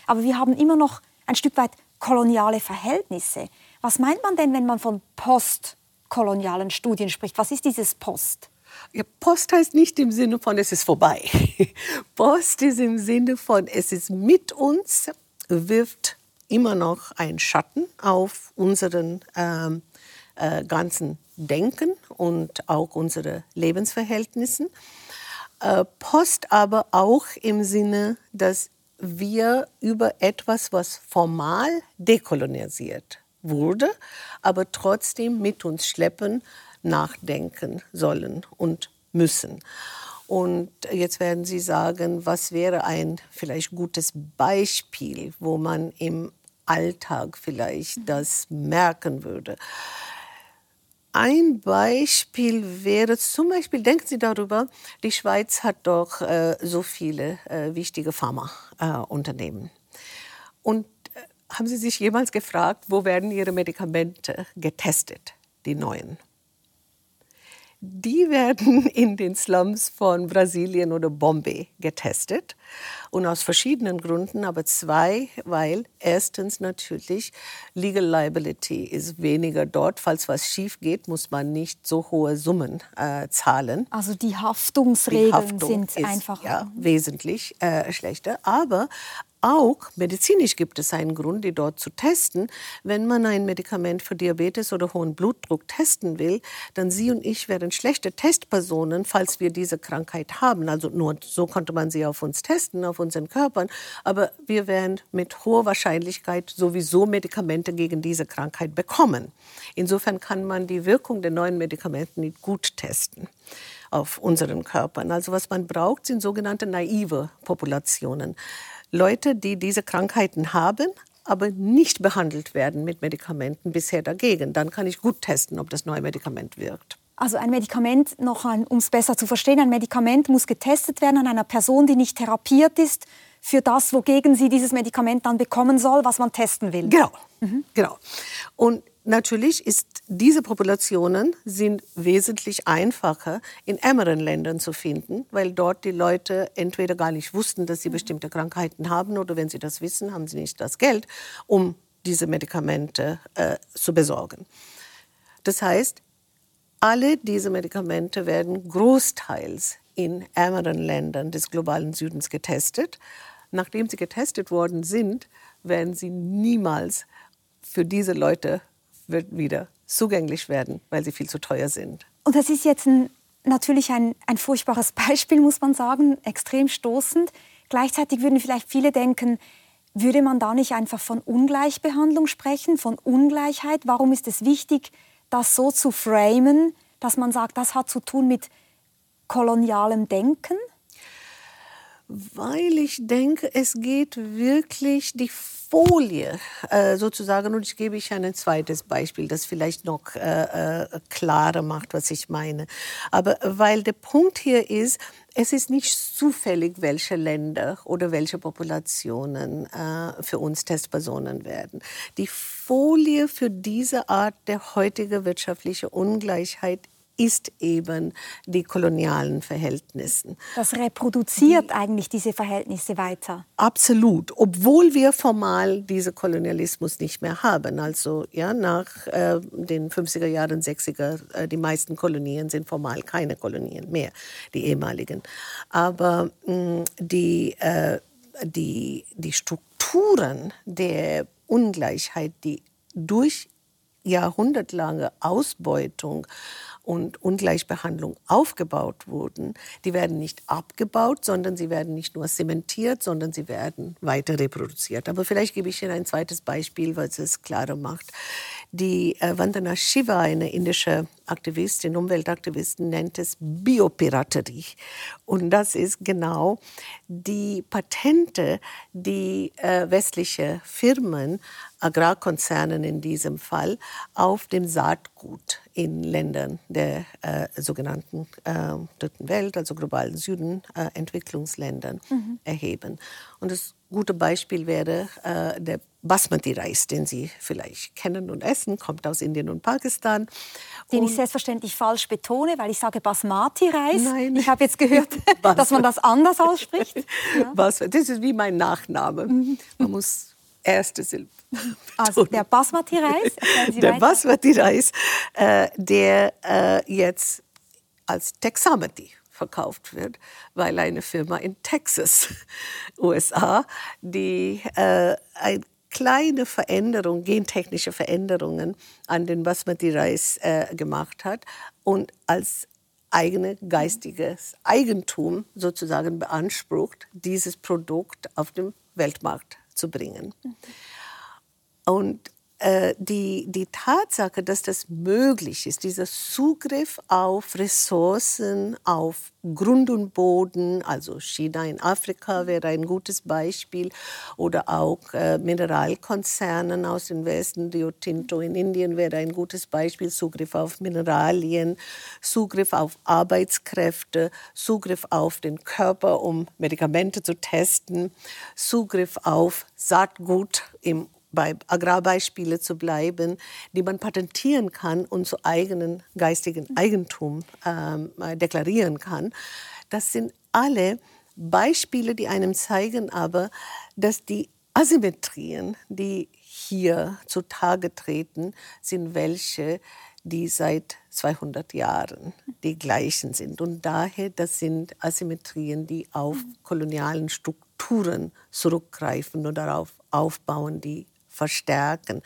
aber wir haben immer noch ein Stück weit koloniale Verhältnisse. Was meint man denn, wenn man von postkolonialen Studien spricht? Was ist dieses Post? Ja, Post heißt nicht im Sinne von, es ist vorbei. Post ist im Sinne von, es ist mit uns, wirft immer noch einen Schatten auf unseren ähm, äh, ganzen Denken und auch unsere Lebensverhältnissen. Äh, Post aber auch im Sinne, dass wir über etwas, was formal dekolonisiert wurde, aber trotzdem mit uns schleppen, nachdenken sollen und müssen. Und jetzt werden Sie sagen, was wäre ein vielleicht gutes Beispiel, wo man im Alltag vielleicht das merken würde. Ein Beispiel wäre zum Beispiel, denken Sie darüber, die Schweiz hat doch äh, so viele äh, wichtige Pharmaunternehmen. Äh, Und haben Sie sich jemals gefragt, wo werden Ihre Medikamente getestet, die neuen? Die werden in den Slums von Brasilien oder Bombay getestet. Und aus verschiedenen Gründen, aber zwei, weil erstens natürlich Legal Liability ist weniger dort. Falls was schief geht, muss man nicht so hohe Summen äh, zahlen. Also die Haftungsregeln die Haftung sind einfach ja, wesentlich äh, schlechter. Aber auch medizinisch gibt es einen Grund, die dort zu testen. Wenn man ein Medikament für Diabetes oder hohen Blutdruck testen will, dann Sie und ich wären schlechte Testpersonen, falls wir diese Krankheit haben. Also nur so konnte man sie auf uns testen, auf unseren Körpern. Aber wir werden mit hoher Wahrscheinlichkeit sowieso Medikamente gegen diese Krankheit bekommen. Insofern kann man die Wirkung der neuen Medikamente nicht gut testen auf unseren Körpern. Also was man braucht, sind sogenannte naive Populationen. Leute, die diese Krankheiten haben, aber nicht behandelt werden mit Medikamenten bisher dagegen. Dann kann ich gut testen, ob das neue Medikament wirkt. Also ein Medikament, noch um es besser zu verstehen, ein Medikament muss getestet werden an einer Person, die nicht therapiert ist, für das, wogegen sie dieses Medikament dann bekommen soll, was man testen will. Genau, mhm. genau. Und natürlich ist diese Populationen sind wesentlich einfacher in ärmeren Ländern zu finden, weil dort die Leute entweder gar nicht wussten, dass sie mhm. bestimmte Krankheiten haben oder wenn sie das wissen, haben sie nicht das Geld, um diese Medikamente äh, zu besorgen. Das heißt, alle diese Medikamente werden großteils in ärmeren Ländern des globalen Südens getestet. Nachdem sie getestet worden sind, werden sie niemals für diese Leute wieder zugänglich werden, weil sie viel zu teuer sind. Und das ist jetzt ein, natürlich ein, ein furchtbares Beispiel, muss man sagen, extrem stoßend. Gleichzeitig würden vielleicht viele denken, würde man da nicht einfach von Ungleichbehandlung sprechen, von Ungleichheit? Warum ist es wichtig, das so zu framen, dass man sagt, das hat zu tun mit kolonialem Denken? Weil ich denke, es geht wirklich die Folie äh, sozusagen, und ich gebe ich ein zweites Beispiel, das vielleicht noch äh, äh, klarer macht, was ich meine. Aber weil der Punkt hier ist, es ist nicht zufällig, welche Länder oder welche Populationen äh, für uns Testpersonen werden. Die Folie für diese Art der heutigen wirtschaftlichen Ungleichheit ist eben die kolonialen Verhältnisse. Das reproduziert die, eigentlich diese Verhältnisse weiter. Absolut, obwohl wir formal diesen Kolonialismus nicht mehr haben. Also ja, nach äh, den 50er Jahren, 60er, äh, die meisten Kolonien sind formal keine Kolonien mehr, die ehemaligen. Aber mh, die, äh, die, die Strukturen der Ungleichheit, die durch jahrhundertlange Ausbeutung und Ungleichbehandlung aufgebaut wurden, die werden nicht abgebaut, sondern sie werden nicht nur zementiert, sondern sie werden weiter reproduziert. Aber vielleicht gebe ich Ihnen ein zweites Beispiel, was es klarer macht. Die äh, Vandana Shiva, eine indische Aktivistin, Umweltaktivistin, nennt es Biopiraterie. Und das ist genau die Patente, die äh, westliche Firmen Agrarkonzernen in diesem Fall auf dem Saatgut in Ländern der äh, sogenannten äh, Dritten Welt, also globalen Süden, äh, Entwicklungsländern mhm. erheben. Und das gute Beispiel wäre äh, der Basmati-Reis, den Sie vielleicht kennen und essen, kommt aus Indien und Pakistan. Den und ich selbstverständlich falsch betone, weil ich sage Basmati-Reis. Nein. Ich habe jetzt gehört, dass man das anders ausspricht. Ja. Das ist wie mein Nachname. Mhm. Man muss erste Silbe. Also der Basmati-Reis, Der Basmati-Reis, äh, der äh, jetzt als Texamati verkauft wird, weil eine Firma in Texas, USA, die äh, eine kleine Veränderung, gentechnische Veränderungen an den Basmati-Reis äh, gemacht hat und als eigene geistiges Eigentum sozusagen beansprucht, dieses Produkt auf dem Weltmarkt zu bringen. Und äh, die, die Tatsache, dass das möglich ist, dieser Zugriff auf Ressourcen, auf Grund und Boden, also China in Afrika wäre ein gutes Beispiel, oder auch äh, Mineralkonzernen aus dem Westen, Rio Tinto in Indien wäre ein gutes Beispiel, Zugriff auf Mineralien, Zugriff auf Arbeitskräfte, Zugriff auf den Körper, um Medikamente zu testen, Zugriff auf Saatgut im bei Agrarbeispiele zu bleiben, die man patentieren kann und zu eigenen geistigen Eigentum ähm, äh, deklarieren kann. Das sind alle Beispiele, die einem zeigen aber, dass die Asymmetrien, die hier zutage treten, sind welche, die seit 200 Jahren die gleichen sind. Und daher, das sind Asymmetrien, die auf kolonialen Strukturen zurückgreifen und darauf aufbauen, die verstärken.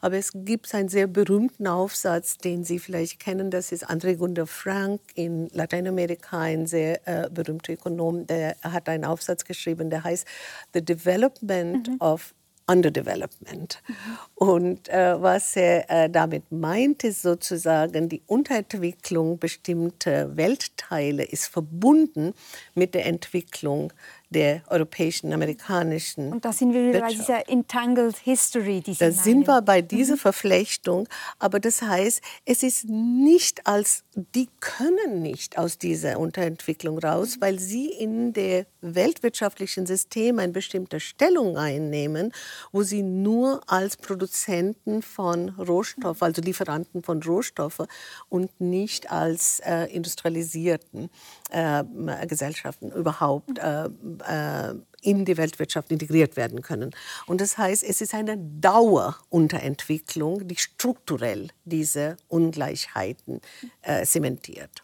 Aber es gibt einen sehr berühmten Aufsatz, den Sie vielleicht kennen, das ist André Gunder Frank in Lateinamerika, ein sehr äh, berühmter Ökonom, der hat einen Aufsatz geschrieben, der heißt The Development mhm. of Underdevelopment. Mhm. Und äh, was er äh, damit meint, ist sozusagen, die Unterentwicklung bestimmter Weltteile ist verbunden mit der Entwicklung der europäischen, amerikanischen. Und da sind wir wieder bei dieser Entangled History. Die da sind wir bei dieser mhm. Verflechtung. Aber das heißt, es ist nicht als, die können nicht aus dieser Unterentwicklung raus, weil sie in der weltwirtschaftlichen System eine bestimmte Stellung einnehmen, wo sie nur als Produzenten von Rohstoffen, also Lieferanten von Rohstoffen und nicht als äh, industrialisierten äh, Gesellschaften überhaupt äh, äh, in die Weltwirtschaft integriert werden können. Und das heißt, es ist eine Dauerunterentwicklung, die strukturell diese Ungleichheiten äh, zementiert.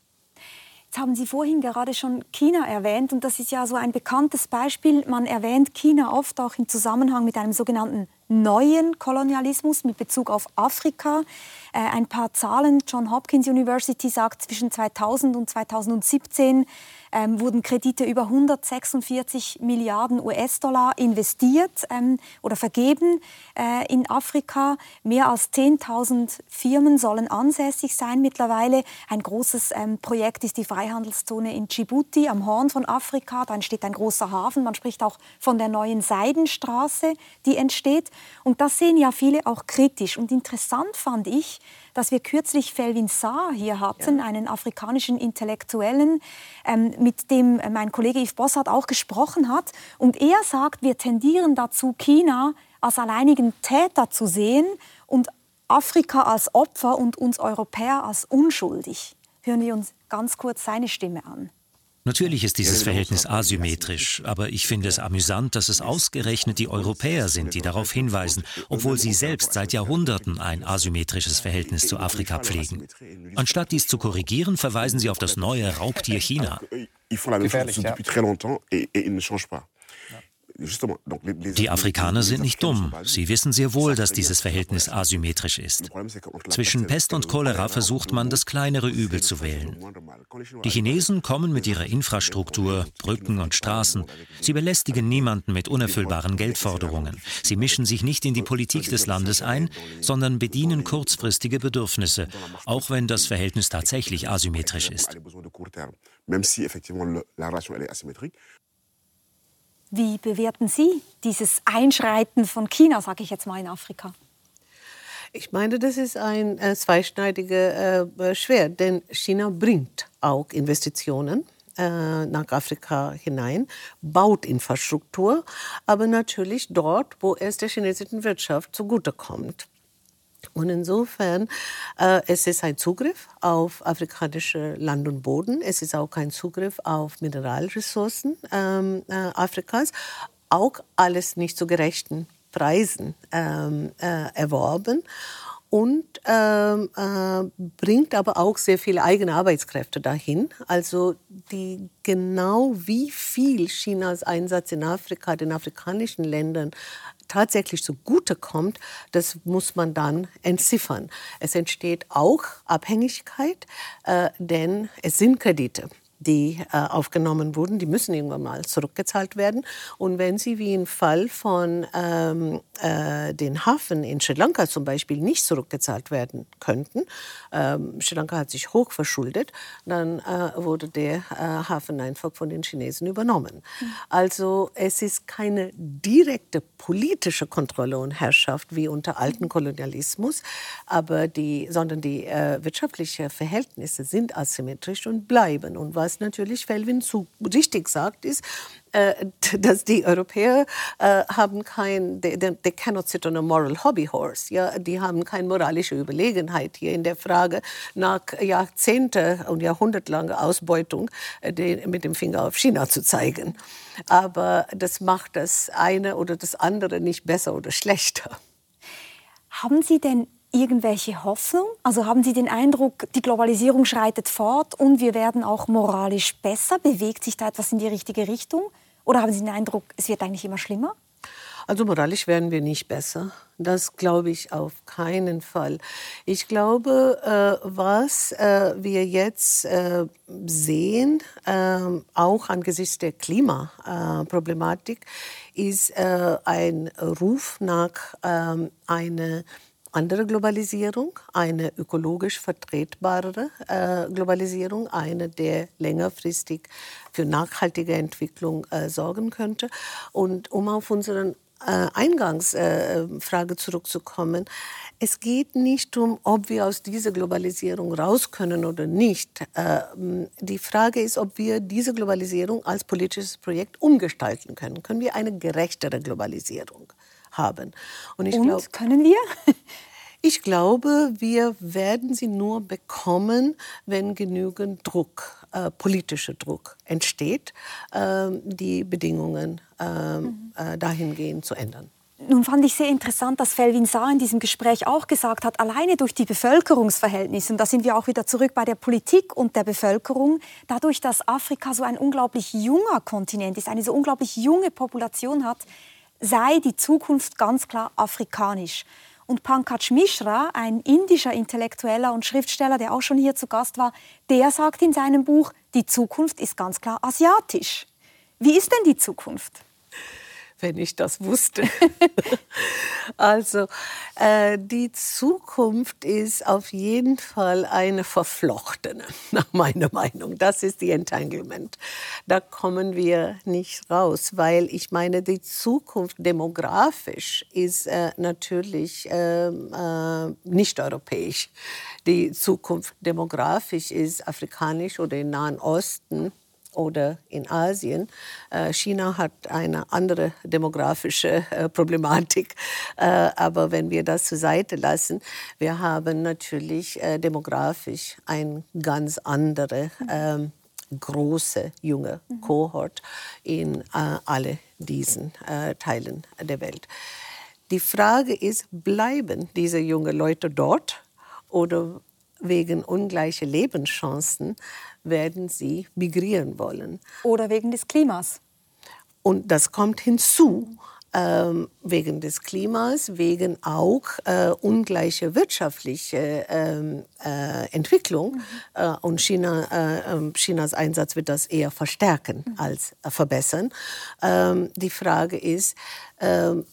Jetzt haben Sie vorhin gerade schon China erwähnt und das ist ja so ein bekanntes Beispiel. Man erwähnt China oft auch im Zusammenhang mit einem sogenannten neuen Kolonialismus mit Bezug auf Afrika. Äh, ein paar Zahlen. John Hopkins University sagt, zwischen 2000 und 2017 ähm, wurden Kredite über 146 Milliarden US-Dollar investiert ähm, oder vergeben äh, in Afrika. Mehr als 10.000 Firmen sollen ansässig sein mittlerweile. Ein großes ähm, Projekt ist die Freihandelszone in Djibouti am Horn von Afrika. Da entsteht ein großer Hafen. Man spricht auch von der neuen Seidenstraße, die entsteht. Und das sehen ja viele auch kritisch. Und interessant fand ich, dass wir kürzlich Felvin Saar hier hatten, ja. einen afrikanischen Intellektuellen, ähm, mit dem mein Kollege Yves Bossart auch gesprochen hat. Und er sagt, wir tendieren dazu, China als alleinigen Täter zu sehen und Afrika als Opfer und uns Europäer als unschuldig. Hören wir uns ganz kurz seine Stimme an. Natürlich ist dieses Verhältnis asymmetrisch, aber ich finde es amüsant, dass es ausgerechnet die Europäer sind, die darauf hinweisen, obwohl sie selbst seit Jahrhunderten ein asymmetrisches Verhältnis zu Afrika pflegen. Anstatt dies zu korrigieren, verweisen sie auf das neue Raubtier China. Gefährlich, ja. Die Afrikaner sind nicht dumm. Sie wissen sehr wohl, dass dieses Verhältnis asymmetrisch ist. Zwischen Pest und Cholera versucht man, das kleinere Übel zu wählen. Die Chinesen kommen mit ihrer Infrastruktur, Brücken und Straßen. Sie belästigen niemanden mit unerfüllbaren Geldforderungen. Sie mischen sich nicht in die Politik des Landes ein, sondern bedienen kurzfristige Bedürfnisse, auch wenn das Verhältnis tatsächlich asymmetrisch ist. Wie bewerten Sie dieses Einschreiten von China, sage ich jetzt mal, in Afrika? Ich meine, das ist ein äh, zweischneidiges äh, Schwert, denn China bringt auch Investitionen äh, nach Afrika hinein, baut Infrastruktur, aber natürlich dort, wo es der chinesischen Wirtschaft zugutekommt. Und insofern, äh, es ist ein Zugriff auf afrikanische Land und Boden. Es ist auch kein Zugriff auf Mineralressourcen ähm, äh, Afrikas. Auch alles nicht zu gerechten Preisen ähm, äh, erworben und ähm, äh, bringt aber auch sehr viele eigene Arbeitskräfte dahin. Also die genau wie viel Chinas Einsatz in Afrika, den afrikanischen Ländern tatsächlich zugutekommt, das muss man dann entziffern. Es entsteht auch Abhängigkeit, äh, denn es sind Kredite die äh, aufgenommen wurden, die müssen irgendwann mal zurückgezahlt werden. Und wenn sie wie im Fall von ähm, äh, den Hafen in Sri Lanka zum Beispiel nicht zurückgezahlt werden könnten, ähm, Sri Lanka hat sich hoch verschuldet, dann äh, wurde der äh, Hafen einfach von den Chinesen übernommen. Mhm. Also es ist keine direkte politische Kontrolle und Herrschaft wie unter alten Kolonialismus, aber die, sondern die äh, wirtschaftlichen Verhältnisse sind asymmetrisch und bleiben. Und was was natürlich Felvin zu richtig sagt, ist, äh, dass die Europäer äh, haben kein, they, they cannot sit on a moral hobby horse. Ja, die haben keine moralische Überlegenheit hier in der Frage nach Jahrzehnte und jahrhundertlanger Ausbeutung äh, den, mit dem Finger auf China zu zeigen. Aber das macht das eine oder das andere nicht besser oder schlechter. Haben Sie denn irgendwelche Hoffnung? Also haben Sie den Eindruck, die Globalisierung schreitet fort und wir werden auch moralisch besser? Bewegt sich da etwas in die richtige Richtung? Oder haben Sie den Eindruck, es wird eigentlich immer schlimmer? Also moralisch werden wir nicht besser. Das glaube ich auf keinen Fall. Ich glaube, äh, was äh, wir jetzt äh, sehen, auch angesichts der Klimaproblematik, ist ein Ruf nach ähm, einer andere Globalisierung, eine ökologisch vertretbare äh, Globalisierung, eine, der längerfristig für nachhaltige Entwicklung äh, sorgen könnte. Und um auf unseren äh, Eingangsfrage zurückzukommen, es geht nicht um, ob wir aus dieser Globalisierung raus können oder nicht. Die Frage ist, ob wir diese Globalisierung als politisches Projekt umgestalten können. Können wir eine gerechtere Globalisierung haben? Und, ich Und glaub, können wir? Ich glaube, wir werden sie nur bekommen, wenn genügend Druck, äh, politischer Druck entsteht, äh, die Bedingungen äh, mhm. dahingehend zu ändern. Nun fand ich sehr interessant, dass Felvin Saar in diesem Gespräch auch gesagt hat, alleine durch die Bevölkerungsverhältnisse, und da sind wir auch wieder zurück bei der Politik und der Bevölkerung, dadurch, dass Afrika so ein unglaublich junger Kontinent ist, eine so unglaublich junge Population hat, sei die Zukunft ganz klar afrikanisch. Und Pankaj Mishra, ein indischer Intellektueller und Schriftsteller, der auch schon hier zu Gast war, der sagt in seinem Buch, die Zukunft ist ganz klar asiatisch. Wie ist denn die Zukunft? Wenn ich das wusste. also äh, die Zukunft ist auf jeden Fall eine verflochtene, nach meiner Meinung. Das ist die Entanglement. Da kommen wir nicht raus, weil ich meine, die Zukunft demografisch ist äh, natürlich äh, äh nicht europäisch. Die Zukunft demografisch ist afrikanisch oder im Nahen Osten oder in Asien. Äh, China hat eine andere demografische äh, Problematik. Äh, aber wenn wir das zur Seite lassen, wir haben natürlich demografisch ein ganz andere ähm, große junge Kohort in äh, alle diesen äh, Teilen der Welt. Die Frage ist, bleiben diese jungen Leute dort oder wegen ungleicher Lebenschancen werden sie migrieren wollen. Oder wegen des Klimas. Und das kommt hinzu, ähm, wegen des Klimas, wegen auch äh, ungleicher wirtschaftlicher ähm, äh, Entwicklung. Mhm. Und China, äh, ähm, Chinas Einsatz wird das eher verstärken mhm. als verbessern. Ähm, die Frage ist, ähm,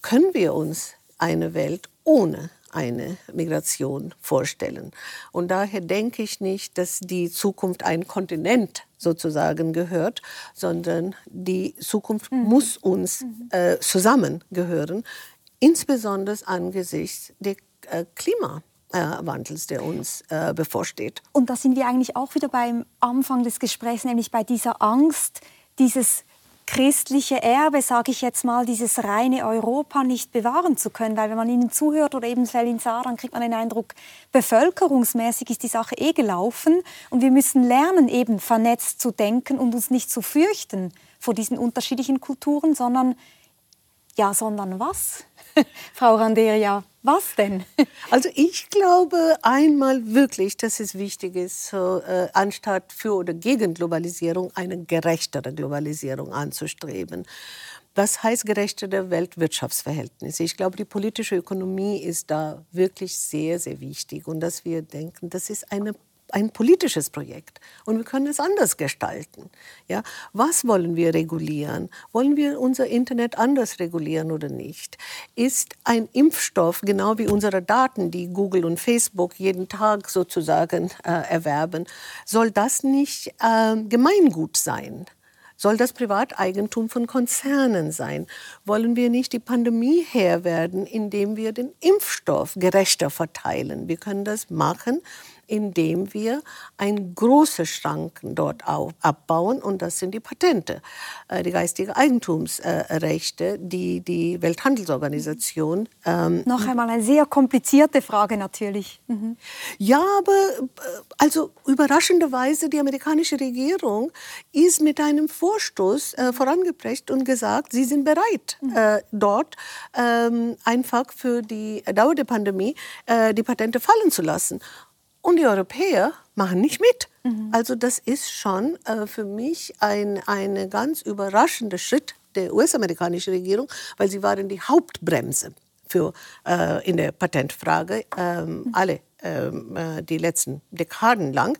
können wir uns eine Welt ohne eine Migration vorstellen. Und daher denke ich nicht, dass die Zukunft ein Kontinent sozusagen gehört, sondern die Zukunft mhm. muss uns mhm. äh, zusammengehören, insbesondere angesichts des äh, Klimawandels, der uns äh, bevorsteht. Und da sind wir eigentlich auch wieder beim Anfang des Gesprächs, nämlich bei dieser Angst, dieses christliche Erbe, sage ich jetzt mal, dieses reine Europa nicht bewahren zu können. Weil wenn man ihnen zuhört oder eben in Saar, dann kriegt man den Eindruck, bevölkerungsmäßig ist die Sache eh gelaufen und wir müssen lernen, eben vernetzt zu denken und uns nicht zu fürchten vor diesen unterschiedlichen Kulturen, sondern, ja, sondern was? Frau Randeria, was denn? Also ich glaube einmal wirklich, dass es wichtig ist, äh, anstatt für oder gegen Globalisierung eine gerechtere Globalisierung anzustreben. Das heißt gerechtere Weltwirtschaftsverhältnisse. Ich glaube, die politische Ökonomie ist da wirklich sehr, sehr wichtig und dass wir denken, das ist eine ein politisches Projekt und wir können es anders gestalten. Ja, was wollen wir regulieren? Wollen wir unser Internet anders regulieren oder nicht? Ist ein Impfstoff genau wie unsere Daten, die Google und Facebook jeden Tag sozusagen äh, erwerben, soll das nicht äh, Gemeingut sein? Soll das Privateigentum von Konzernen sein? Wollen wir nicht die Pandemie Herr werden, indem wir den Impfstoff gerechter verteilen? Wir können das machen, indem wir ein große Schranken dort abbauen und das sind die Patente, äh, die geistige Eigentumsrechte, die die Welthandelsorganisation. Ähm, Noch einmal eine sehr komplizierte Frage natürlich. Mhm. Ja, aber äh, also überraschenderweise die amerikanische Regierung ist mit einem Vorstoß äh, vorangebracht und gesagt, sie sind bereit, mhm. äh, dort ähm, einfach für die Dauer der Pandemie äh, die Patente fallen zu lassen. Und die Europäer machen nicht mit. Mhm. Also das ist schon äh, für mich ein ein ganz überraschender Schritt der US-amerikanischen Regierung, weil sie waren die Hauptbremse für, äh, in der Patentfrage ähm, mhm. alle ähm, äh, die letzten Dekaden lang.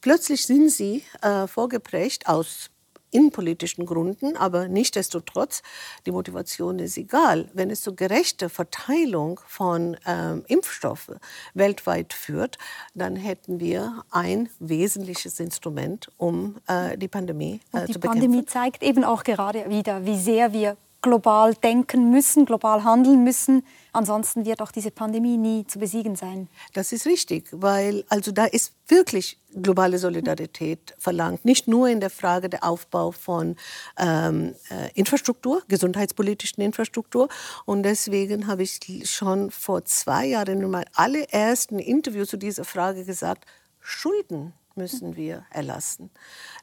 Plötzlich sind sie äh, vorgeprägt aus innenpolitischen Gründen, aber nichtdestotrotz, die Motivation ist egal. Wenn es zur gerechten Verteilung von ähm, Impfstoffen weltweit führt, dann hätten wir ein wesentliches Instrument, um äh, die Pandemie äh, zu bekämpfen. Die Pandemie zeigt eben auch gerade wieder, wie sehr wir global denken müssen, global handeln müssen. Ansonsten wird auch diese Pandemie nie zu besiegen sein. Das ist richtig, weil also da ist wirklich globale Solidarität verlangt. Nicht nur in der Frage der Aufbau von ähm, äh, Infrastruktur, gesundheitspolitischen Infrastruktur. Und deswegen habe ich schon vor zwei Jahren in meinem allerersten Interview zu dieser Frage gesagt, Schulden müssen wir erlassen.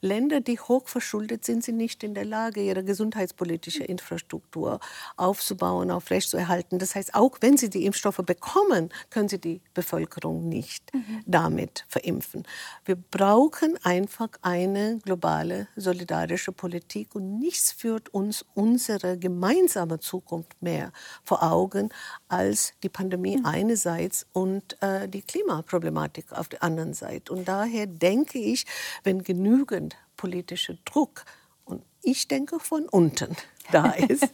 Länder, die hoch verschuldet sind, sind nicht in der Lage, ihre gesundheitspolitische Infrastruktur aufzubauen, aufrechtzuerhalten. Das heißt, auch wenn sie die Impfstoffe bekommen, können sie die Bevölkerung nicht mhm. damit verimpfen. Wir brauchen einfach eine globale solidarische Politik und nichts führt uns unsere gemeinsame Zukunft mehr vor Augen als die Pandemie mhm. einerseits und äh, die Klimaproblematik auf der anderen Seite. Und daher denke ich, wenn genügend politischer Druck, und ich denke von unten, da ist,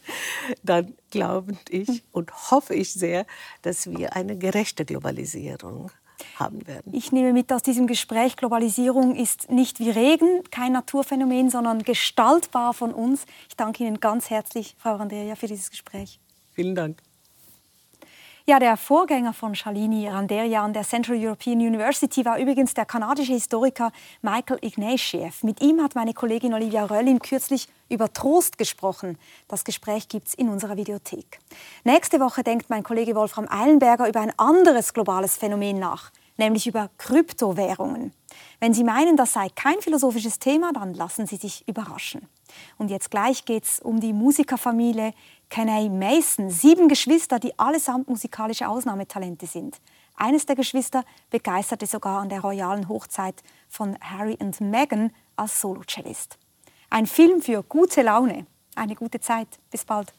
dann glaube ich und hoffe ich sehr, dass wir eine gerechte Globalisierung haben werden. Ich nehme mit aus diesem Gespräch, Globalisierung ist nicht wie Regen, kein Naturphänomen, sondern gestaltbar von uns. Ich danke Ihnen ganz herzlich, Frau Randeria, für dieses Gespräch. Vielen Dank. Ja, der Vorgänger von Shalini Randeria an der Central European University war übrigens der kanadische Historiker Michael Ignatieff. Mit ihm hat meine Kollegin Olivia Röllin kürzlich über Trost gesprochen. Das Gespräch gibt es in unserer Videothek. Nächste Woche denkt mein Kollege Wolfram Eilenberger über ein anderes globales Phänomen nach, nämlich über Kryptowährungen. Wenn Sie meinen, das sei kein philosophisches Thema, dann lassen Sie sich überraschen. Und jetzt gleich geht es um die Musikerfamilie Kenny Mason. Sieben Geschwister, die allesamt musikalische Ausnahmetalente sind. Eines der Geschwister begeisterte sogar an der royalen Hochzeit von Harry und Meghan als Solocellist. Ein Film für gute Laune. Eine gute Zeit. Bis bald.